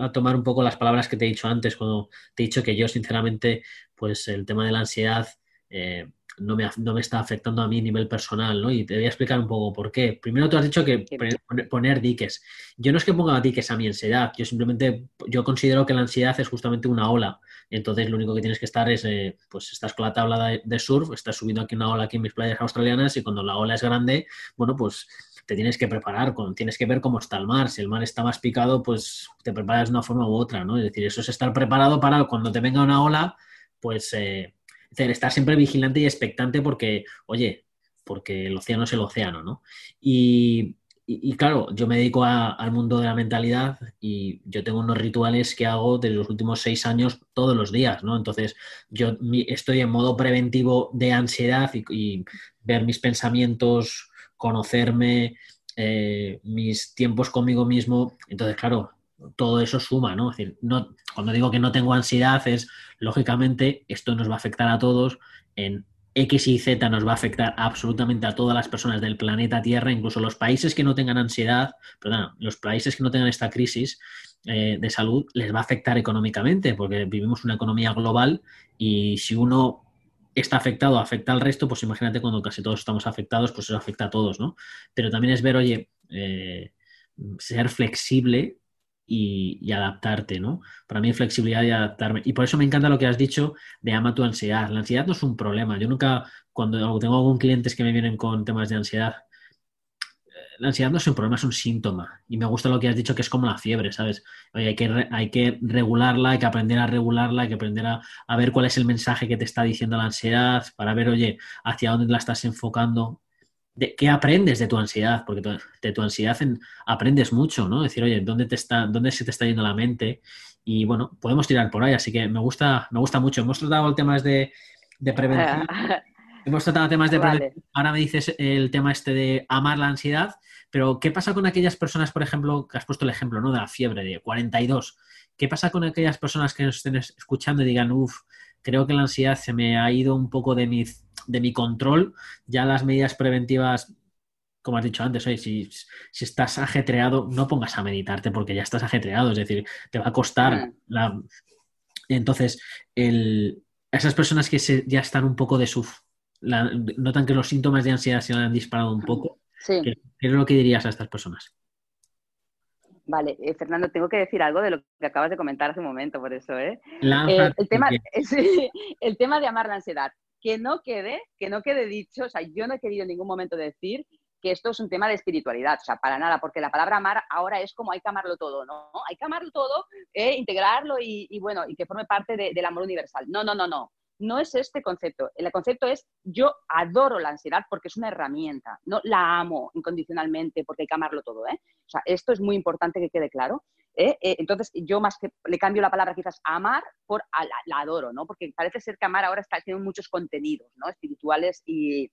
a, tomar un poco las palabras que te he dicho antes cuando te he dicho que yo sinceramente, pues el tema de la ansiedad eh, no, me, no, me, está afectando a mí a nivel personal, ¿no? Y te voy a explicar un poco por qué. Primero tú has dicho que poner, poner diques. Yo no es que ponga diques a mi ansiedad, yo simplemente, yo considero que la ansiedad es justamente una ola. Entonces lo único que tienes que estar es, eh, pues estás con la tabla de, de, surf, estás subiendo aquí una ola aquí en mis playas australianas y cuando la ola es grande, bueno, pues te tienes que preparar, con, tienes que ver cómo está el mar. Si el mar está más picado, pues te preparas de una forma u otra, ¿no? Es decir, eso es estar preparado para cuando te venga una ola, pues eh, estar siempre vigilante y expectante porque, oye, porque el océano es el océano, ¿no? Y, y, claro, yo me dedico a, al mundo de la mentalidad y yo tengo unos rituales que hago desde los últimos seis años todos los días, ¿no? Entonces, yo estoy en modo preventivo de ansiedad y, ver mis pensamientos conocerme, eh, mis tiempos conmigo mismo. Entonces, claro, todo eso suma, ¿no? Es decir, no, cuando digo que no tengo ansiedad es, lógicamente, esto nos va a afectar a todos en X y Z nos va a afectar absolutamente a todas las personas del planeta Tierra, incluso los países que no tengan ansiedad, perdón, los países que no tengan esta crisis eh, de salud, les va a afectar económicamente, porque vivimos una economía global y si uno está afectado, afecta al resto, pues imagínate cuando casi todos estamos afectados, pues eso afecta a todos, ¿no? Pero también es ver, oye, eh, ser flexible y, adaptarte, ¿no? Para mí flexibilidad y adaptarme. Y por eso me encanta lo que has dicho de ama tu ansiedad. La ansiedad no es un problema. Yo nunca, cuando tengo algún clientes que me vienen con temas de ansiedad, la ansiedad no es un problema, es un síntoma. Y me gusta lo que has dicho, que es como la fiebre, ¿sabes? Oye, hay que, hay que regularla, hay que aprender a regularla, hay que aprender a, a, ver cuál es el mensaje que te está diciendo la ansiedad, para ver, oye, hacia dónde la estás enfocando. De, ¿Qué aprendes de tu ansiedad? Porque tu, de tu ansiedad en, aprendes mucho, ¿no? Decir, oye, ¿dónde, te está, ¿dónde se te está yendo la mente? Y bueno, podemos tirar por ahí, así que me gusta, me gusta mucho. Hemos tratado el tema de, de prevención. Hemos tratado temas de vale. Ahora me dices el tema este de amar la ansiedad, pero ¿qué pasa con aquellas personas, por ejemplo, que has puesto el ejemplo, ¿no? De la fiebre de 42. ¿Qué pasa con aquellas personas que nos estén escuchando y digan, uff, creo que la ansiedad se me ha ido un poco de mi, de mi control, ya las medidas preventivas como has dicho antes, oye, si, si, estás ajetreado, no pongas a meditarte porque ya estás ajetreado, es decir, te va a costar. Mm. La... Entonces, el... esas personas que se, ya están un poco de su notan que los síntomas de ansiedad se han disparado un poco. ¿Qué, es lo que dirías a estas personas? Vale, eh, Fernando, tengo que decir algo de lo que acabas de comentar hace un momento, por eso, ¿eh? eh el, tema, el tema de amar la ansiedad. Que no quede, que no quede dicho, o sea, yo no he querido en ningún momento decir que esto es un tema de espiritualidad, o sea, para nada, porque la palabra amar ahora es como hay que amarlo todo, ¿no? Hay que amarlo todo, eh, integrarlo y, bueno, y que forme parte del amor universal. No, no, no, no no es este concepto. El concepto es yo adoro la ansiedad porque es una herramienta, no la amo incondicionalmente porque hay que amarlo todo. ¿eh? O sea, esto es muy importante que quede claro. ¿Eh? Eh, entonces, yo más que le cambio la palabra quizás amar por la, adoro, ¿no? Porque parece ser que amar ahora está tiene muchos contenidos, ¿no? Espirituales y,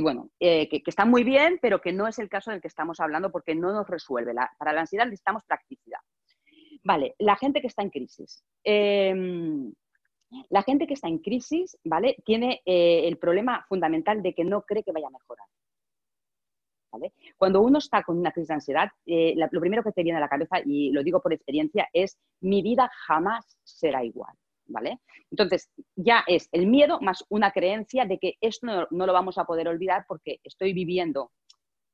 bueno, que, que, están muy bien, pero que no es el caso del que estamos hablando porque no nos resuelve. para la ansiedad necesitamos practicidad. Vale, la gente que está en crisis. Em, la gente que está en crisis, ¿vale? Tiene eh, el problema fundamental de que no cree que vaya a mejorar. ¿Vale? Cuando uno está con una crisis de ansiedad, eh, lo primero que te viene a la cabeza, y lo digo por experiencia, es mi vida jamás será igual. ¿Vale? Entonces, ya es el miedo más una creencia de que esto no, lo vamos a poder olvidar porque estoy viviendo,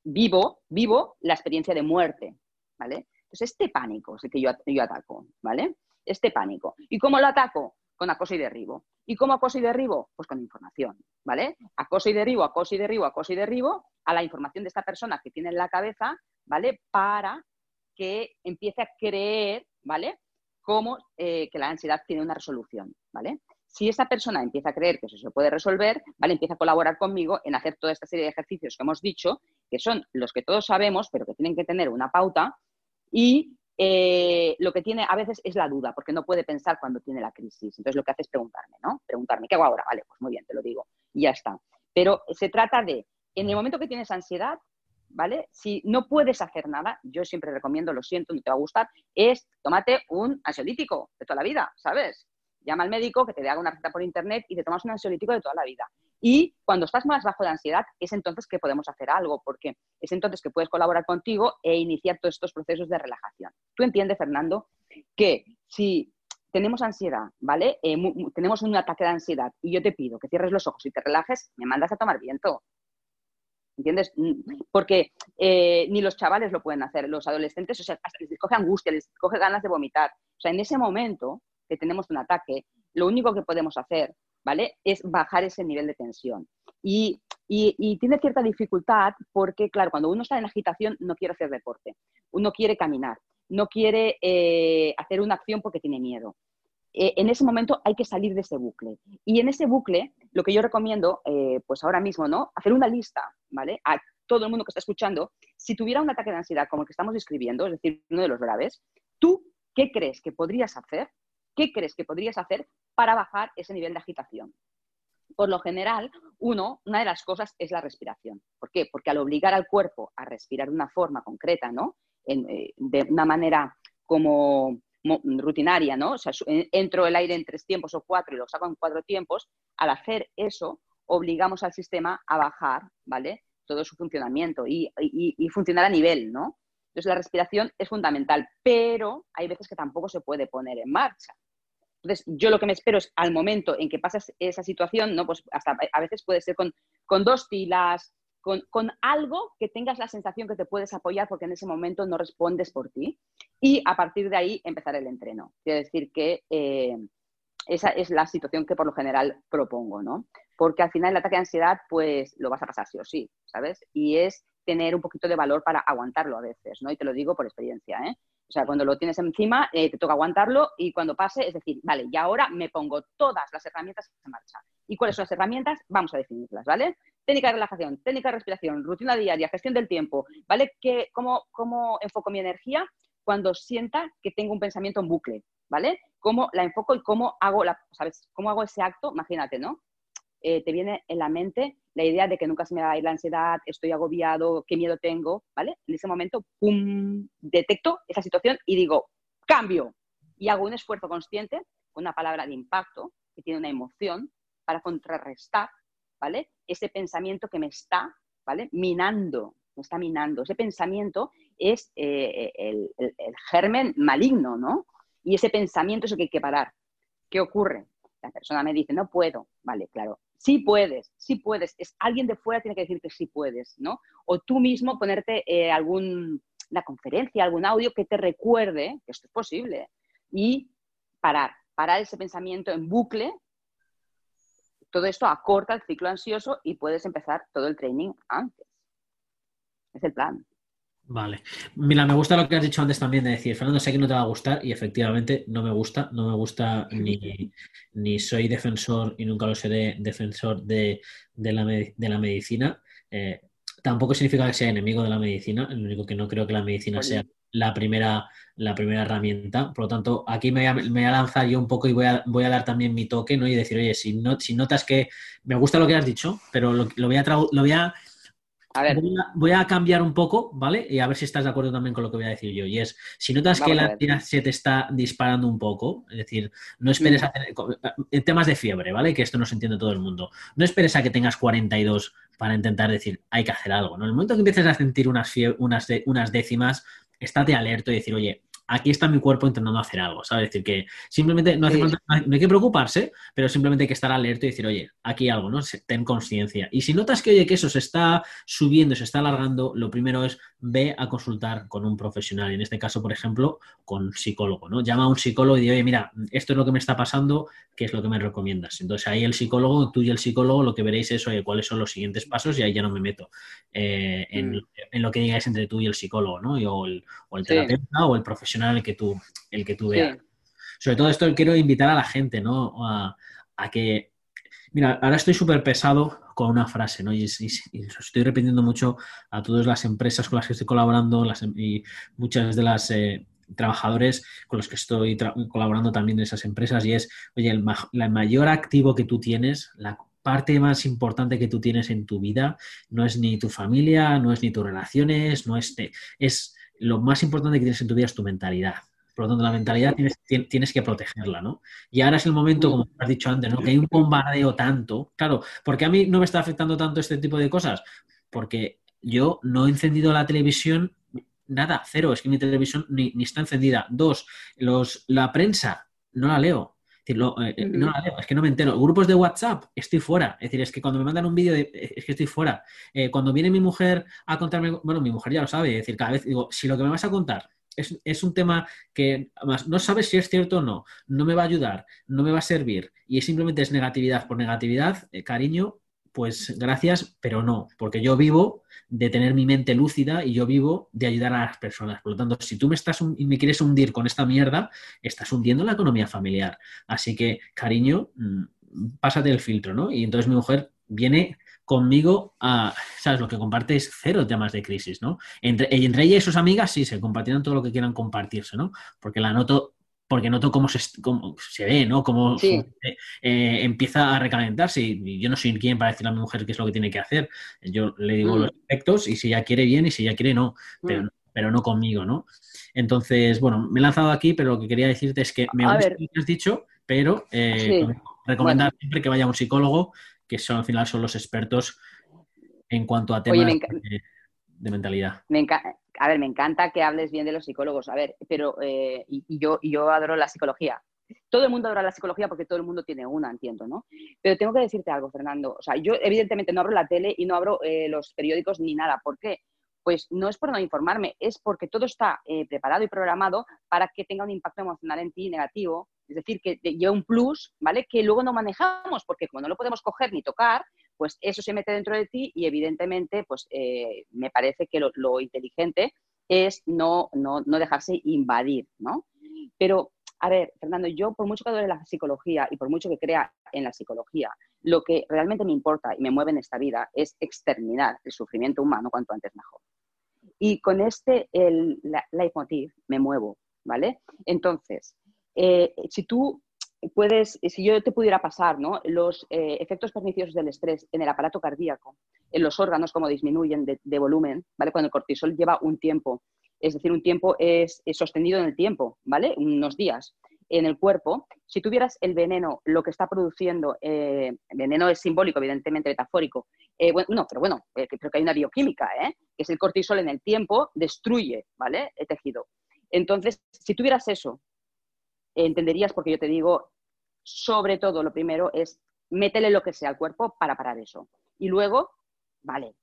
vivo, vivo la experiencia de muerte, ¿vale? Entonces, este pánico es el que yo, yo ataco, ¿vale? Este pánico. ¿Y cómo lo ataco? Con acoso y derribo. ¿Y cómo acoso y derribo? Pues con información, ¿vale? Acoso y derribo, acoso y derribo, acoso y derribo a la información de esta persona que tiene en la cabeza, ¿vale? Para que empiece a creer, ¿vale? Cómo eh, que la ansiedad tiene una resolución, ¿vale? Si esa persona empieza a creer que eso se puede resolver, ¿vale? Empieza a colaborar conmigo en hacer toda esta serie de ejercicios que hemos dicho, que son los que todos sabemos, pero que tienen que tener una pauta, y eh, lo que tiene a veces es la duda, porque no puede pensar cuando tiene la crisis. Entonces lo que hace es preguntarme, ¿no? Preguntarme, ¿qué hago ahora? Vale, pues muy bien, te lo digo. Y ya está. Pero se trata de, en el momento que tienes ansiedad, ¿vale? Si no puedes hacer nada, yo siempre recomiendo, lo siento, no te va a gustar, es tómate un ansiolítico de toda la vida, ¿sabes? Llama al médico que te haga una receta por internet y te tomas un ansiolítico de toda la vida. Y cuando estás más bajo de ansiedad, es entonces que podemos hacer algo, porque es entonces que puedes colaborar contigo e iniciar todos estos procesos de relajación. Tú entiendes, Fernando, que si tenemos ansiedad, ¿vale? Eh, tenemos un ataque de ansiedad y yo te pido que cierres los ojos y te relajes, me mandas a tomar viento. ¿Entiendes? Mm, porque eh, ni los chavales lo pueden hacer, los adolescentes, o sea, les coge angustia, les coge ganas de vomitar. O sea, en ese momento que tenemos un ataque, lo único que podemos hacer, ¿vale? Es bajar ese nivel de tensión. Y, tiene cierta dificultad porque, claro, cuando uno está en agitación no quiere hacer deporte, uno quiere caminar, no quiere eh, hacer una acción porque tiene miedo. Eh, en ese momento hay que salir de ese bucle. Y en ese bucle, lo que yo recomiendo, eh, pues ahora mismo, ¿no? Hacer una lista, ¿vale? A todo el mundo que está escuchando, si tuviera un ataque de ansiedad como el que estamos describiendo, es decir, uno de los graves, ¿tú qué crees que podrías hacer? ¿Qué crees que podrías hacer para bajar ese nivel de agitación? Por lo general, uno, una de las cosas es la respiración. ¿Por qué? Porque al obligar al cuerpo a respirar de una forma concreta, ¿no? Eh, de una manera como rutinaria, ¿no? O sea, entro el aire en tres tiempos o cuatro y lo saco en cuatro tiempos. Al hacer eso, obligamos al sistema a bajar, ¿vale? Todo su funcionamiento y, funcionar a nivel, ¿no? Entonces, la respiración es fundamental, pero hay veces que tampoco se puede poner en marcha. Entonces, yo lo que me espero es al momento en que pasas esa situación, ¿no? Pues hasta a veces puede ser con, con dos tilas, con, algo que tengas la sensación que te puedes apoyar porque en ese momento no respondes por ti y a partir de ahí empezar el entreno. Quiero decir que eh, esa es la situación que por lo general propongo, ¿no? Porque al final el ataque de ansiedad, pues lo vas a pasar sí o sí, ¿sabes? Y es tener un poquito de valor para aguantarlo a veces, ¿no? Y te lo digo por experiencia, ¿eh? O sea, cuando lo tienes encima, eh, te toca aguantarlo y cuando pase, es decir, vale, y ahora me pongo todas las herramientas en marcha. ¿Y cuáles son las herramientas? Vamos a definirlas, ¿vale? técnica de relajación, técnica de respiración, rutina diaria, gestión del tiempo, ¿vale? Que, cómo, ¿Cómo enfoco mi energía cuando sienta que tengo un pensamiento en bucle, ¿vale? ¿Cómo la enfoco y cómo hago, la, ¿sabes? ¿Cómo hago ese acto? Imagínate, ¿no? Eh, te viene en la mente la idea de que nunca se me va a ir la ansiedad, estoy agobiado, qué miedo tengo, ¿vale? En ese momento, ¡pum!, detecto esa situación y digo, cambio. Y hago un esfuerzo consciente, una palabra de impacto, que tiene una emoción, para contrarrestar ¿vale? Ese pensamiento que me está, ¿vale? Minando, me está minando. Ese pensamiento es eh, el, germen maligno, ¿no? Y ese pensamiento es el que hay que parar. ¿Qué ocurre? La persona me dice, no puedo. Vale, claro. Sí puedes, sí puedes. Es alguien de fuera tiene que decirte sí puedes, ¿no? O tú mismo ponerte eh, algún, una conferencia, algún audio que te recuerde que esto es posible. Y parar, parar ese pensamiento en bucle todo esto acorta el ciclo ansioso y puedes empezar todo el training antes. Es el plan. Vale. Mira, me gusta lo que has dicho antes también de decir, Fernando, sé que no te va a gustar y efectivamente no me gusta, no me gusta ni, soy defensor y nunca lo seré defensor de, la, medicina. Eh, tampoco significa que sea enemigo de la medicina, lo único que no creo que la medicina sea la primera, la primera herramienta. Por lo tanto, aquí me voy, a, lanzar yo un poco y voy a, voy a, dar también mi toque, ¿no? Y decir, oye, si, no, si notas que me gusta lo que has dicho, pero lo, voy a, lo voy a Voy, a, cambiar un poco, ¿vale? Y a ver si estás de acuerdo también con lo que voy a decir yo. Y es, si notas que la ansiedad se te está disparando un poco, es decir, no esperes a tener, en temas de fiebre, ¿vale? Que esto no se entiende todo el mundo. No esperes a que tengas 42 para intentar decir, hay que hacer algo, ¿no? En el momento que empieces a sentir unas, unas, unas décimas, estate alerta y decir, oye, aquí está mi cuerpo intentando hacer algo, ¿sabes? Es decir, que simplemente no, hace no hay que preocuparse, pero simplemente hay que estar alerta y decir, oye, aquí algo, ¿no? Ten conciencia. Y si notas que, oye, que eso se está subiendo, se está alargando, lo primero es ve a consultar con un profesional. En este caso, por ejemplo, con psicólogo, ¿no? Llama a un psicólogo y dice, oye, mira, esto es lo que me está pasando, ¿qué es lo que me recomiendas? Entonces ahí el psicólogo, tú y el psicólogo, lo que veréis es, oye, cuáles son los siguientes pasos y ahí ya no me meto eh, mm. en, lo que digáis entre tú y el psicólogo, ¿no? o el, terapeuta o el profesional el que tú, el que tú veas. Sobre todo esto quiero invitar a la gente, ¿no? A, que, mira, ahora estoy súper pesado con una frase, ¿no? Y, estoy repitiendo mucho a todas las empresas con las que estoy colaborando las, em, y muchas de las eh, trabajadores con los que estoy colaborando también en esas empresas y es, oye, el, el mayor activo que tú tienes, la parte más importante que tú tienes en tu vida no es ni tu familia, no es ni tus relaciones, no es, es lo más importante que tienes en tu vida es tu mentalidad. Por lo tanto, la mentalidad tienes, tienes, que protegerla, ¿no? Y ahora es el momento, como has dicho antes, ¿no? Que hay un bombardeo tanto. Claro, porque a mí no me está afectando tanto este tipo de cosas. Porque yo no he encendido la televisión, nada, cero. Es que mi televisión ni, está encendida. Dos, los, la prensa no la leo. Lo, eh, eh, no la leo, es que no me entero. Grupos de WhatsApp, estoy fuera. Es decir, es que cuando me mandan un vídeo, es que estoy fuera. Eh, cuando viene mi mujer a contarme, bueno, mi mujer ya lo sabe, es decir, cada vez digo, si lo que me vas a contar es, es, un tema que además no sabes si es cierto o no, no me va a ayudar, no me va a servir y simplemente es negatividad por negatividad, cariño, pues gracias, pero no, porque yo vivo de tener mi mente lúcida y yo vivo de ayudar a las personas. Por lo tanto, si tú me estás y me quieres hundir con esta mierda, estás hundiendo la economía familiar. Así que, cariño, mm, pásate el filtro, ¿no? Y entonces mi mujer viene conmigo a, ¿sabes? Lo que comparte es cero temas de crisis, ¿no? Entre, entre ella y sus amigas sí, se compartirán todo lo que quieran compartirse, ¿no? Porque la noto porque noto cómo se, se ve, ¿no? Cómo eh, empieza a recalentarse. Y yo no soy quien para decirle a mi mujer qué es lo que tiene que hacer. Yo le digo mm. los aspectos y si ella quiere bien y si ella quiere no, pero, mm. pero, no conmigo, ¿no? Entonces, bueno, me he lanzado aquí, pero lo que quería decirte es que me gusta lo que has dicho, pero eh, recomendar siempre que vaya a un psicólogo, que son, al final son los expertos en cuanto a temas de, mentalidad. Me, a ver, me encanta que hables bien de los psicólogos, a ver, pero eh, y, yo, yo adoro la psicología. Todo el mundo adora la psicología porque todo el mundo tiene una, entiendo, ¿no? Pero tengo que decirte algo, Fernando. O sea, yo evidentemente no abro la tele y no abro eh, los periódicos ni nada. ¿Por qué? Pues no es por no informarme, es porque todo está eh, preparado y programado para que tenga un impacto emocional en ti negativo. Es decir, que lleve un plus, ¿vale? Que luego no manejamos, porque como no lo podemos coger ni tocar, pues eso se mete dentro de ti y evidentemente, pues eh, me parece que lo, inteligente es no, no, no, dejarse invadir, ¿no? Pero, a ver, Fernando, yo por mucho que adore la psicología y por mucho que crea en la psicología, lo que realmente me importa y me mueve en esta vida es exterminar el sufrimiento humano cuanto antes mejor. Y con este el, leitmotiv me muevo, ¿vale? Entonces, eh, si tú puedes, si yo te pudiera pasar ¿no? los eh, efectos perniciosos del estrés en el aparato cardíaco, en los órganos, como disminuyen de, volumen, ¿vale? Cuando el cortisol lleva un tiempo, es decir, un tiempo es, sostenido en el tiempo, ¿vale? Unos días en el cuerpo, si tuvieras el veneno, lo que está produciendo, eh, veneno es simbólico, evidentemente metafórico, eh, bueno, no, pero bueno, creo que hay una bioquímica, que es el cortisol en el tiempo, destruye, ¿vale? El tejido. Entonces, si tuvieras eso entenderías porque yo te digo, sobre todo lo primero es métele lo que sea al cuerpo para parar eso. Y luego, vale,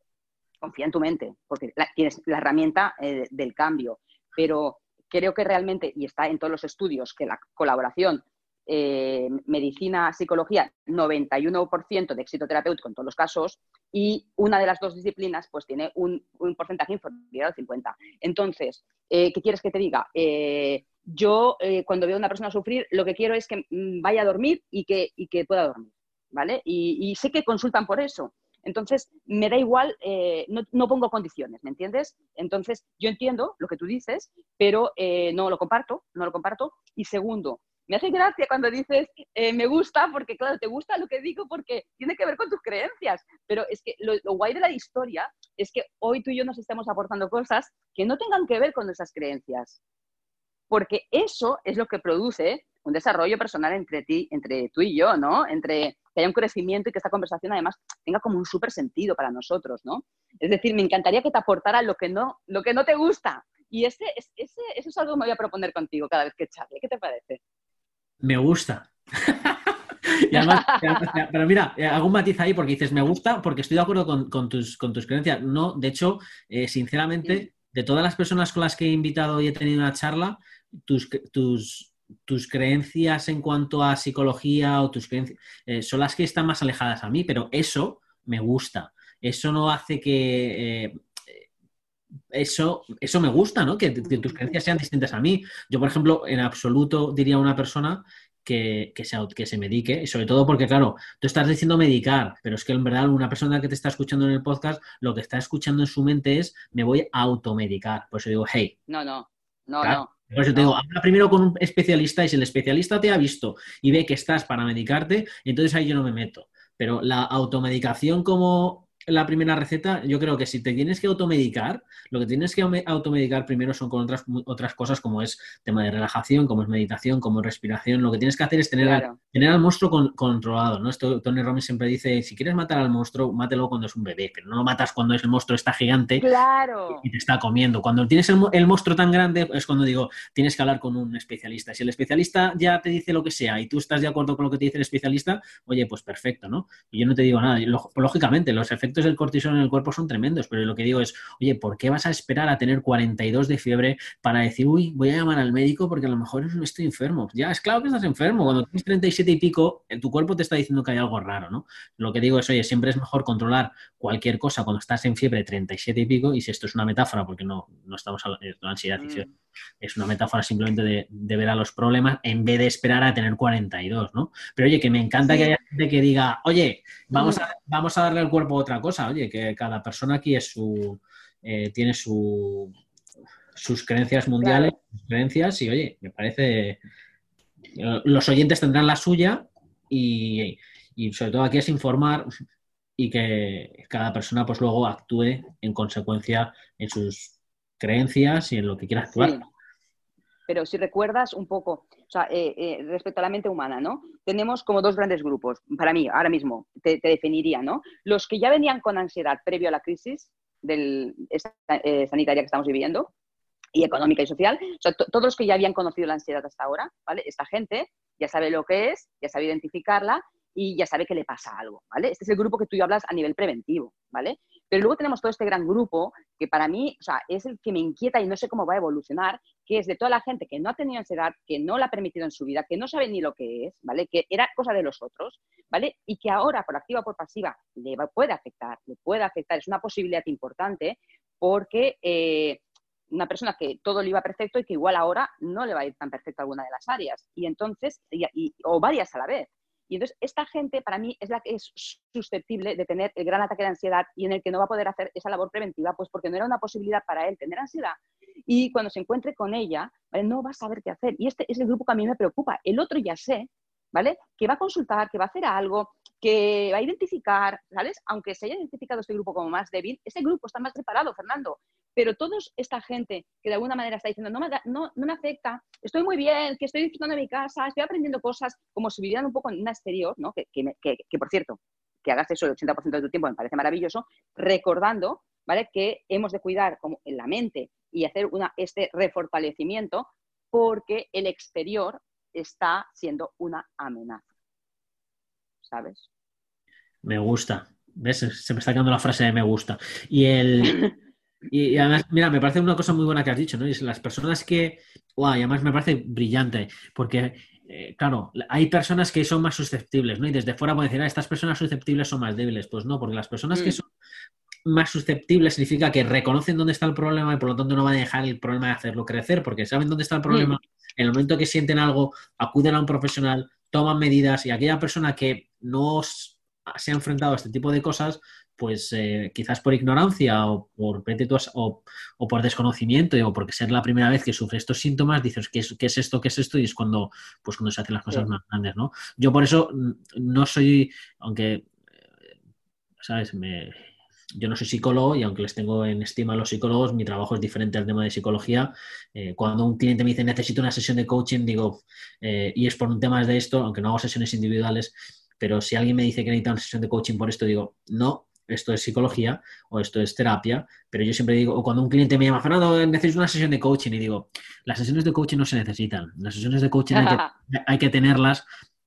confía en tu mente, porque tienes la herramienta eh, del cambio, pero creo que realmente, y está en todos los estudios, que la colaboración eh, medicina, psicología, 91% de éxito terapéutico en todos los casos, y una de las dos disciplinas pues tiene un, porcentaje inferior al 50%. Entonces, eh, ¿qué quieres que te diga? yo eh, cuando veo a una persona sufrir, lo que quiero es que mm, vaya a dormir y que, que pueda dormir, ¿vale? Y, sé que consultan por eso. Entonces, me da igual, eh, no, pongo condiciones, ¿me entiendes? Entonces, yo entiendo lo que tú dices, pero eh, no lo comparto, no lo comparto. Y segundo, me hace gracia cuando dices me gusta, porque claro, te gusta lo que digo porque tiene que ver con tus creencias, pero es que lo, lo, guay de la historia es que hoy tú y yo nos estamos aportando cosas que no tengan que ver con nuestras creencias porque eso es lo que produce un desarrollo personal entre ti, entre tú y yo, ¿no? Entre que haya un crecimiento y que esta conversación además tenga como un súper sentido para nosotros, ¿no? Es decir, me encantaría que te aportara lo que no, lo que no te gusta. Y ese, ese, eso es algo que me voy a proponer contigo cada vez que charle. ¿Qué te parece? Me gusta. pero mira, eh, hago un matiz ahí porque dices, me gusta porque estoy de acuerdo con, tus, con tus creencias. No, de hecho, eh, sinceramente, de todas las personas con las que he invitado y he tenido una charla, tus, tus, tus creencias en cuanto a psicología o tus creencias eh, son las que están más alejadas a mí, pero eso me gusta. Eso no hace que... Eh, eso, eso me gusta, ¿no? Que, tus creencias sean distintas a mí. Yo, por ejemplo, en absoluto diría a una persona que, que, se, que se medique, y sobre todo porque, claro, tú estás diciendo medicar, pero es que en verdad una persona que te está escuchando en el podcast, lo que está escuchando en su mente es, me voy a automedicar. Por eso digo, hey. No, no, no, no. Por eso te digo, habla primero con un especialista y si el especialista te ha visto y ve que estás para medicarte, entonces ahí yo no me meto. Pero la automedicación como la primera receta, yo creo que si te tienes que automedicar, lo que tienes que automedicar primero son con otras, otras cosas como es tema de relajación, como es meditación, como es respiración. Lo que tienes que hacer es tener, al, tener al monstruo controlado, ¿no? Esto Tony Robbins siempre dice, si quieres matar al monstruo, mátelo cuando es un bebé, pero no lo matas cuando es el monstruo está gigante y te está comiendo. Cuando tienes el, el monstruo tan grande es cuando digo, tienes que hablar con un especialista. Si el especialista ya te dice lo que sea y tú estás de acuerdo con lo que te dice el especialista, oye, pues perfecto, ¿no? Y yo no te digo nada. Lógicamente, los efectos del cortisol en el cuerpo son tremendos, pero lo que digo es, oye, ¿por qué vas a esperar a tener 42 de fiebre para decir, uy, voy a llamar al médico porque a lo mejor estoy enfermo? Ya, es claro que estás enfermo. Cuando tienes 37 y pico, tu cuerpo te está diciendo que hay algo raro, ¿no? Lo que digo es, oye, siempre es mejor controlar cualquier cosa cuando estás en fiebre 37 y pico, y si esto es una metáfora, porque no, no estamos hablando de ansiedad, mm. es una metáfora simplemente de, ver a los problemas en vez de esperar a tener 42, ¿no? Pero oye, que me encanta que haya gente que diga, oye, vamos a, vamos a darle al cuerpo otra cosa, oye, que cada persona aquí es su, eh, tiene su, sus creencias mundiales, sus creencias, y oye, me parece, los oyentes tendrán la suya y, y sobre todo aquí es informar y que cada persona pues luego actúe en consecuencia en sus creencias y en lo que quiera actuar. Pero si recuerdas un poco, eh, eh, respecto a la mente humana, ¿no? Tenemos como dos grandes grupos, para mí, ahora mismo, te, definiría, ¿no? Los que ya venían con ansiedad previo a la crisis del, eh, sanitaria que estamos viviendo, y económica y social, todos los que ya habían conocido la ansiedad hasta ahora, ¿vale? Esta gente ya sabe lo que es, ya sabe identificarla y ya sabe que le pasa algo, ¿vale? Este es el grupo que tú hablas a nivel preventivo, ¿vale? Pero luego tenemos todo este gran grupo que para mí, o sea, es el que me inquieta y no sé cómo va a evolucionar, que es de toda la gente que no ha tenido ansiedad, que no la ha permitido en su vida, que no sabe ni lo que es, ¿vale? Que era cosa de los otros, ¿vale? Y que ahora, por activa o por pasiva, le puede afectar, le puede afectar, es una posibilidad importante porque... Eh, una persona que todo le iba perfecto y que igual ahora no le va a ir tan perfecto a alguna de las áreas. Y entonces, o varias a la vez. Y entonces esta gente para mí es la que es susceptible de tener el gran ataque de ansiedad y en el que no va a poder hacer esa labor preventiva, pues porque no era una posibilidad para él tener ansiedad. Y cuando se encuentre con ella, no va a saber qué hacer. Y este es el grupo que a mí me preocupa. El otro ya sé, ¿vale? Que va a consultar, que va a hacer algo, que va a identificar, ¿sabes? Aunque se haya identificado este grupo como más débil, ese grupo está más preparado, Fernando. Pero toda esta gente que de alguna manera está diciendo, no me, no, no me afecta, estoy muy bien, que estoy disfrutando de mi casa, estoy aprendiendo cosas, como si vivieran un poco en un exterior, ¿no? Que, que, que, por cierto, que hagas eso el 80% de tu tiempo me parece maravilloso, recordando, ¿vale? Que hemos de cuidar como en la mente y hacer una, este refortalecimiento porque el exterior está siendo una amenaza. ¿Sabes? Me gusta. ¿Ves? Se me está quedando la frase de me gusta. Y el. Y, además, mira, me parece una cosa muy buena que has dicho, ¿no? Y las personas que. Wow, y además me parece brillante, porque, eh, claro, hay personas que son más susceptibles, ¿no? Y desde fuera pueden decir, ah, estas personas susceptibles son más débiles. Pues no, porque las personas que mm. son más susceptibles significa que reconocen dónde está el problema y por lo tanto no van a dejar el problema de hacerlo crecer, porque saben dónde está el problema. Mm. En el momento que sienten algo, acuden a un profesional, toman medidas y aquella persona que no se ha enfrentado a este tipo de cosas, pues eh, quizás por ignorancia o por, o, o, por desconocimiento o porque ser la primera vez que sufre estos síntomas, dices, ¿qué es, qué es esto? ¿Qué es esto? Y es cuando, pues, cuando se hacen las cosas más grandes, ¿no? Yo por eso no soy, aunque, eh, ¿sabes? Me, yo no soy psicólogo y aunque les tengo en estima a los psicólogos, mi trabajo es diferente al tema de psicología. Eh, cuando un cliente me dice necesito una sesión de coaching, digo, y es por un tema de esto, aunque no hago sesiones individuales, pero si alguien me dice que necesita una sesión de coaching por esto, digo, no, esto es psicología o esto es terapia, pero yo siempre digo, o cuando un cliente me llama, Fernando, necesito una sesión de coaching, y digo, las sesiones de coaching no se necesitan, las sesiones de coaching hay que, tenerlas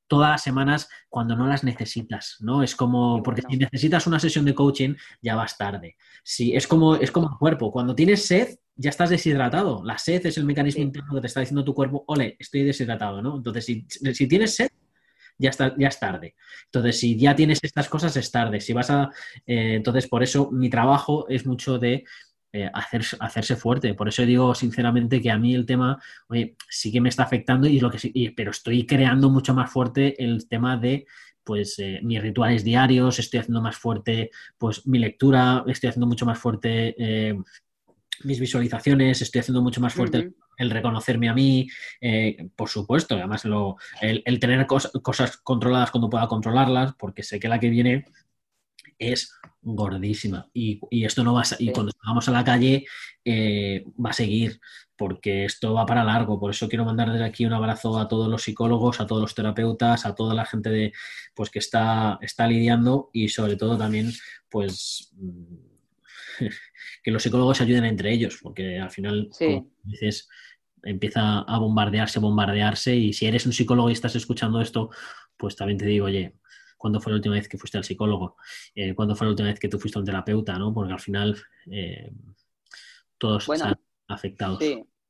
todas las semanas cuando no las necesitas, ¿no? Es como, porque si necesitas una sesión de coaching, ya vas tarde. Si, es como, es como el cuerpo, cuando tienes sed, ya estás deshidratado. La sed es el mecanismo interno que te está diciendo tu cuerpo, ole, estoy deshidratado, ¿no? Entonces, si, si tienes sed, ya, está, ya es tarde. Entonces, si ya tienes estas cosas, es tarde. Si vas a. Eh, entonces, por eso mi trabajo es mucho de eh, hacerse fuerte. Por eso digo sinceramente que a mí el tema, sí que me está afectando y lo que sí, pero estoy creando mucho más fuerte el tema de pues eh, mis rituales diarios, estoy haciendo más fuerte pues mi lectura, estoy haciendo mucho más fuerte mis visualizaciones, estoy haciendo mucho más fuerte el reconocerme a mí, eh, por supuesto, además el, tener cosas controladas cuando pueda controlarlas, porque sé que la que viene es gordísima. Y, esto no va a, y cuando vamos a la calle eh, va a seguir, porque esto va para largo. Por eso quiero mandar desde aquí un abrazo a todos los psicólogos, a todos los terapeutas, a toda la gente de, pues, que está, está lidiando y sobre todo también, pues que los psicólogos ayuden entre ellos, porque al final, dices, empieza a bombardearse, bombardearse, y si eres un psicólogo y estás escuchando esto, pues también te digo, oye, ¿cuándo fue la última vez que fuiste al psicólogo? Eh, ¿Cuándo fue la última vez que tú fuiste a un terapeuta? ¿no? Porque al final eh, todos están afectados.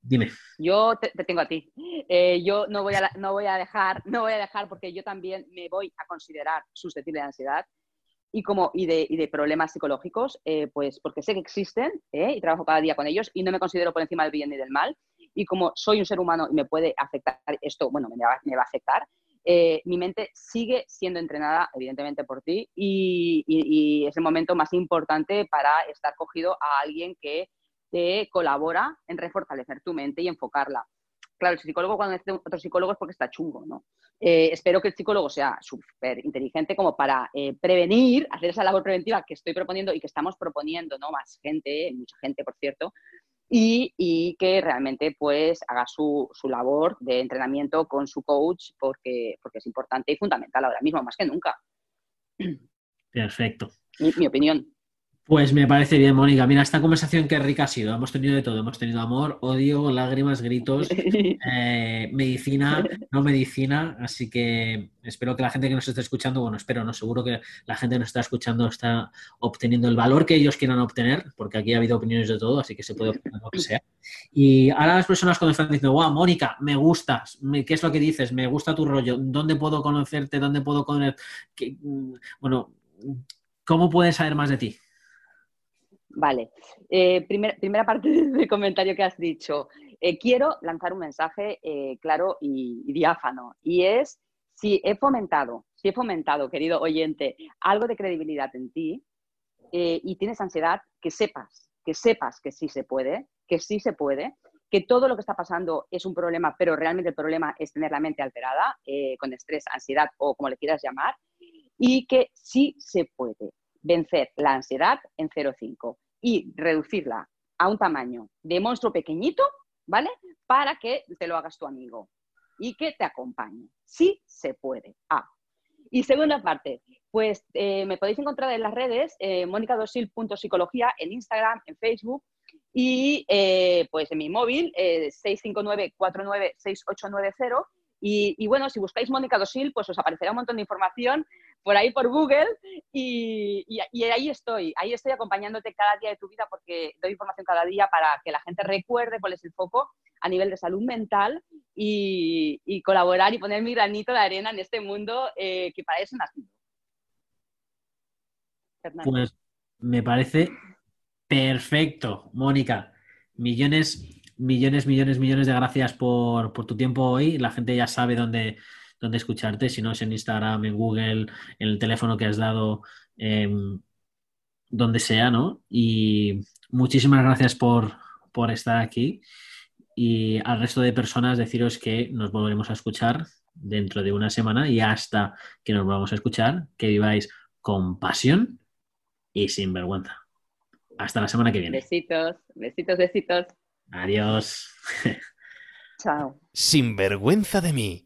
Dime. Yo te, tengo a ti. Eh, yo no voy a, no voy a dejar, no voy a dejar porque yo también me voy a considerar susceptible de ansiedad y como y de, y de problemas psicológicos, pues porque sé que existen y trabajo cada día con ellos y no me considero por encima del bien ni del mal. Y como soy un ser humano y me puede afectar esto, bueno, me va, me va a afectar, eh, mi mente sigue siendo entrenada, evidentemente, por ti y, es el momento más importante para estar cogido a alguien que te colabora en refortalecer tu mente y enfocarla. Claro, el psicólogo cuando necesita otro psicólogo es porque está chungo, ¿no? Eh, espero que el psicólogo sea súper inteligente como para eh, prevenir, hacer esa labor preventiva que estoy proponiendo y que estamos proponiendo, ¿no? Más gente, mucha gente, por cierto, y, que realmente pues haga su, su, labor de entrenamiento con su coach porque, porque es importante y fundamental ahora mismo, más que nunca. Perfecto. mi opinión. Pues me parece bien, Mónica. Mira, esta conversación qué rica ha sido. Hemos tenido de todo. Hemos tenido amor, odio, lágrimas, gritos, eh, medicina, no medicina. Así que espero que la gente que nos esté escuchando, bueno, espero, no, seguro que la gente que nos está escuchando está obteniendo el valor que ellos quieran obtener, porque aquí ha habido opiniones de todo, así que se puede obtener lo que sea. Y ahora las personas cuando están diciendo, wow, Mónica, me gustas, ¿qué es lo que dices? Me gusta tu rollo, ¿dónde puedo conocerte? ¿Dónde puedo conocer? Mm, bueno, ¿cómo puedes saber más de ti? Vale. Eh, primera parte del comentario que has dicho. Eh, quiero lanzar un mensaje eh, claro y, diáfano. Y es, si he fomentado, si he fomentado, querido oyente, algo de credibilidad en ti y tienes ansiedad, que sepas, que sepas que sí se puede, que sí se puede, que todo lo que está pasando es un problema, pero realmente el problema es tener la mente alterada, con estrés, ansiedad o como le quieras llamar, y que sí se puede vencer la ansiedad en 0,5 y reducirla a un tamaño de monstruo pequeñito, ¿vale? Para que te lo hagas tu amigo y que te acompañe. Sí se puede. Ah. Y segunda parte, pues eh, me podéis encontrar en las redes, eh, monicadosil.psicología, en Instagram, en Facebook y eh, pues en mi móvil, 659-496890. Y, y, bueno, si buscáis Mónica Dosil, pues os aparecerá un montón de información por ahí por Google y, ahí estoy, ahí estoy acompañándote cada día de tu vida porque doy información cada día para que la gente recuerde cuál es el foco a nivel de salud mental y, colaborar y poner mi granito de arena en este mundo eh, que para eso nacido. Pues me parece perfecto, Mónica. Millones, millones, millones, millones de gracias por, por tu tiempo hoy. La gente ya sabe dónde donde escucharte, si no es en Instagram, en Google, en el teléfono que has dado, em, donde sea, ¿no? Y muchísimas gracias por, por estar aquí y al resto de personas deciros que nos volveremos a escuchar dentro de una semana y hasta que nos volvamos a escuchar, que viváis con pasión y sin vergüenza. Hasta la semana que viene. Besitos, besitos, besitos. Adiós. Chao. Sin vergüenza de mí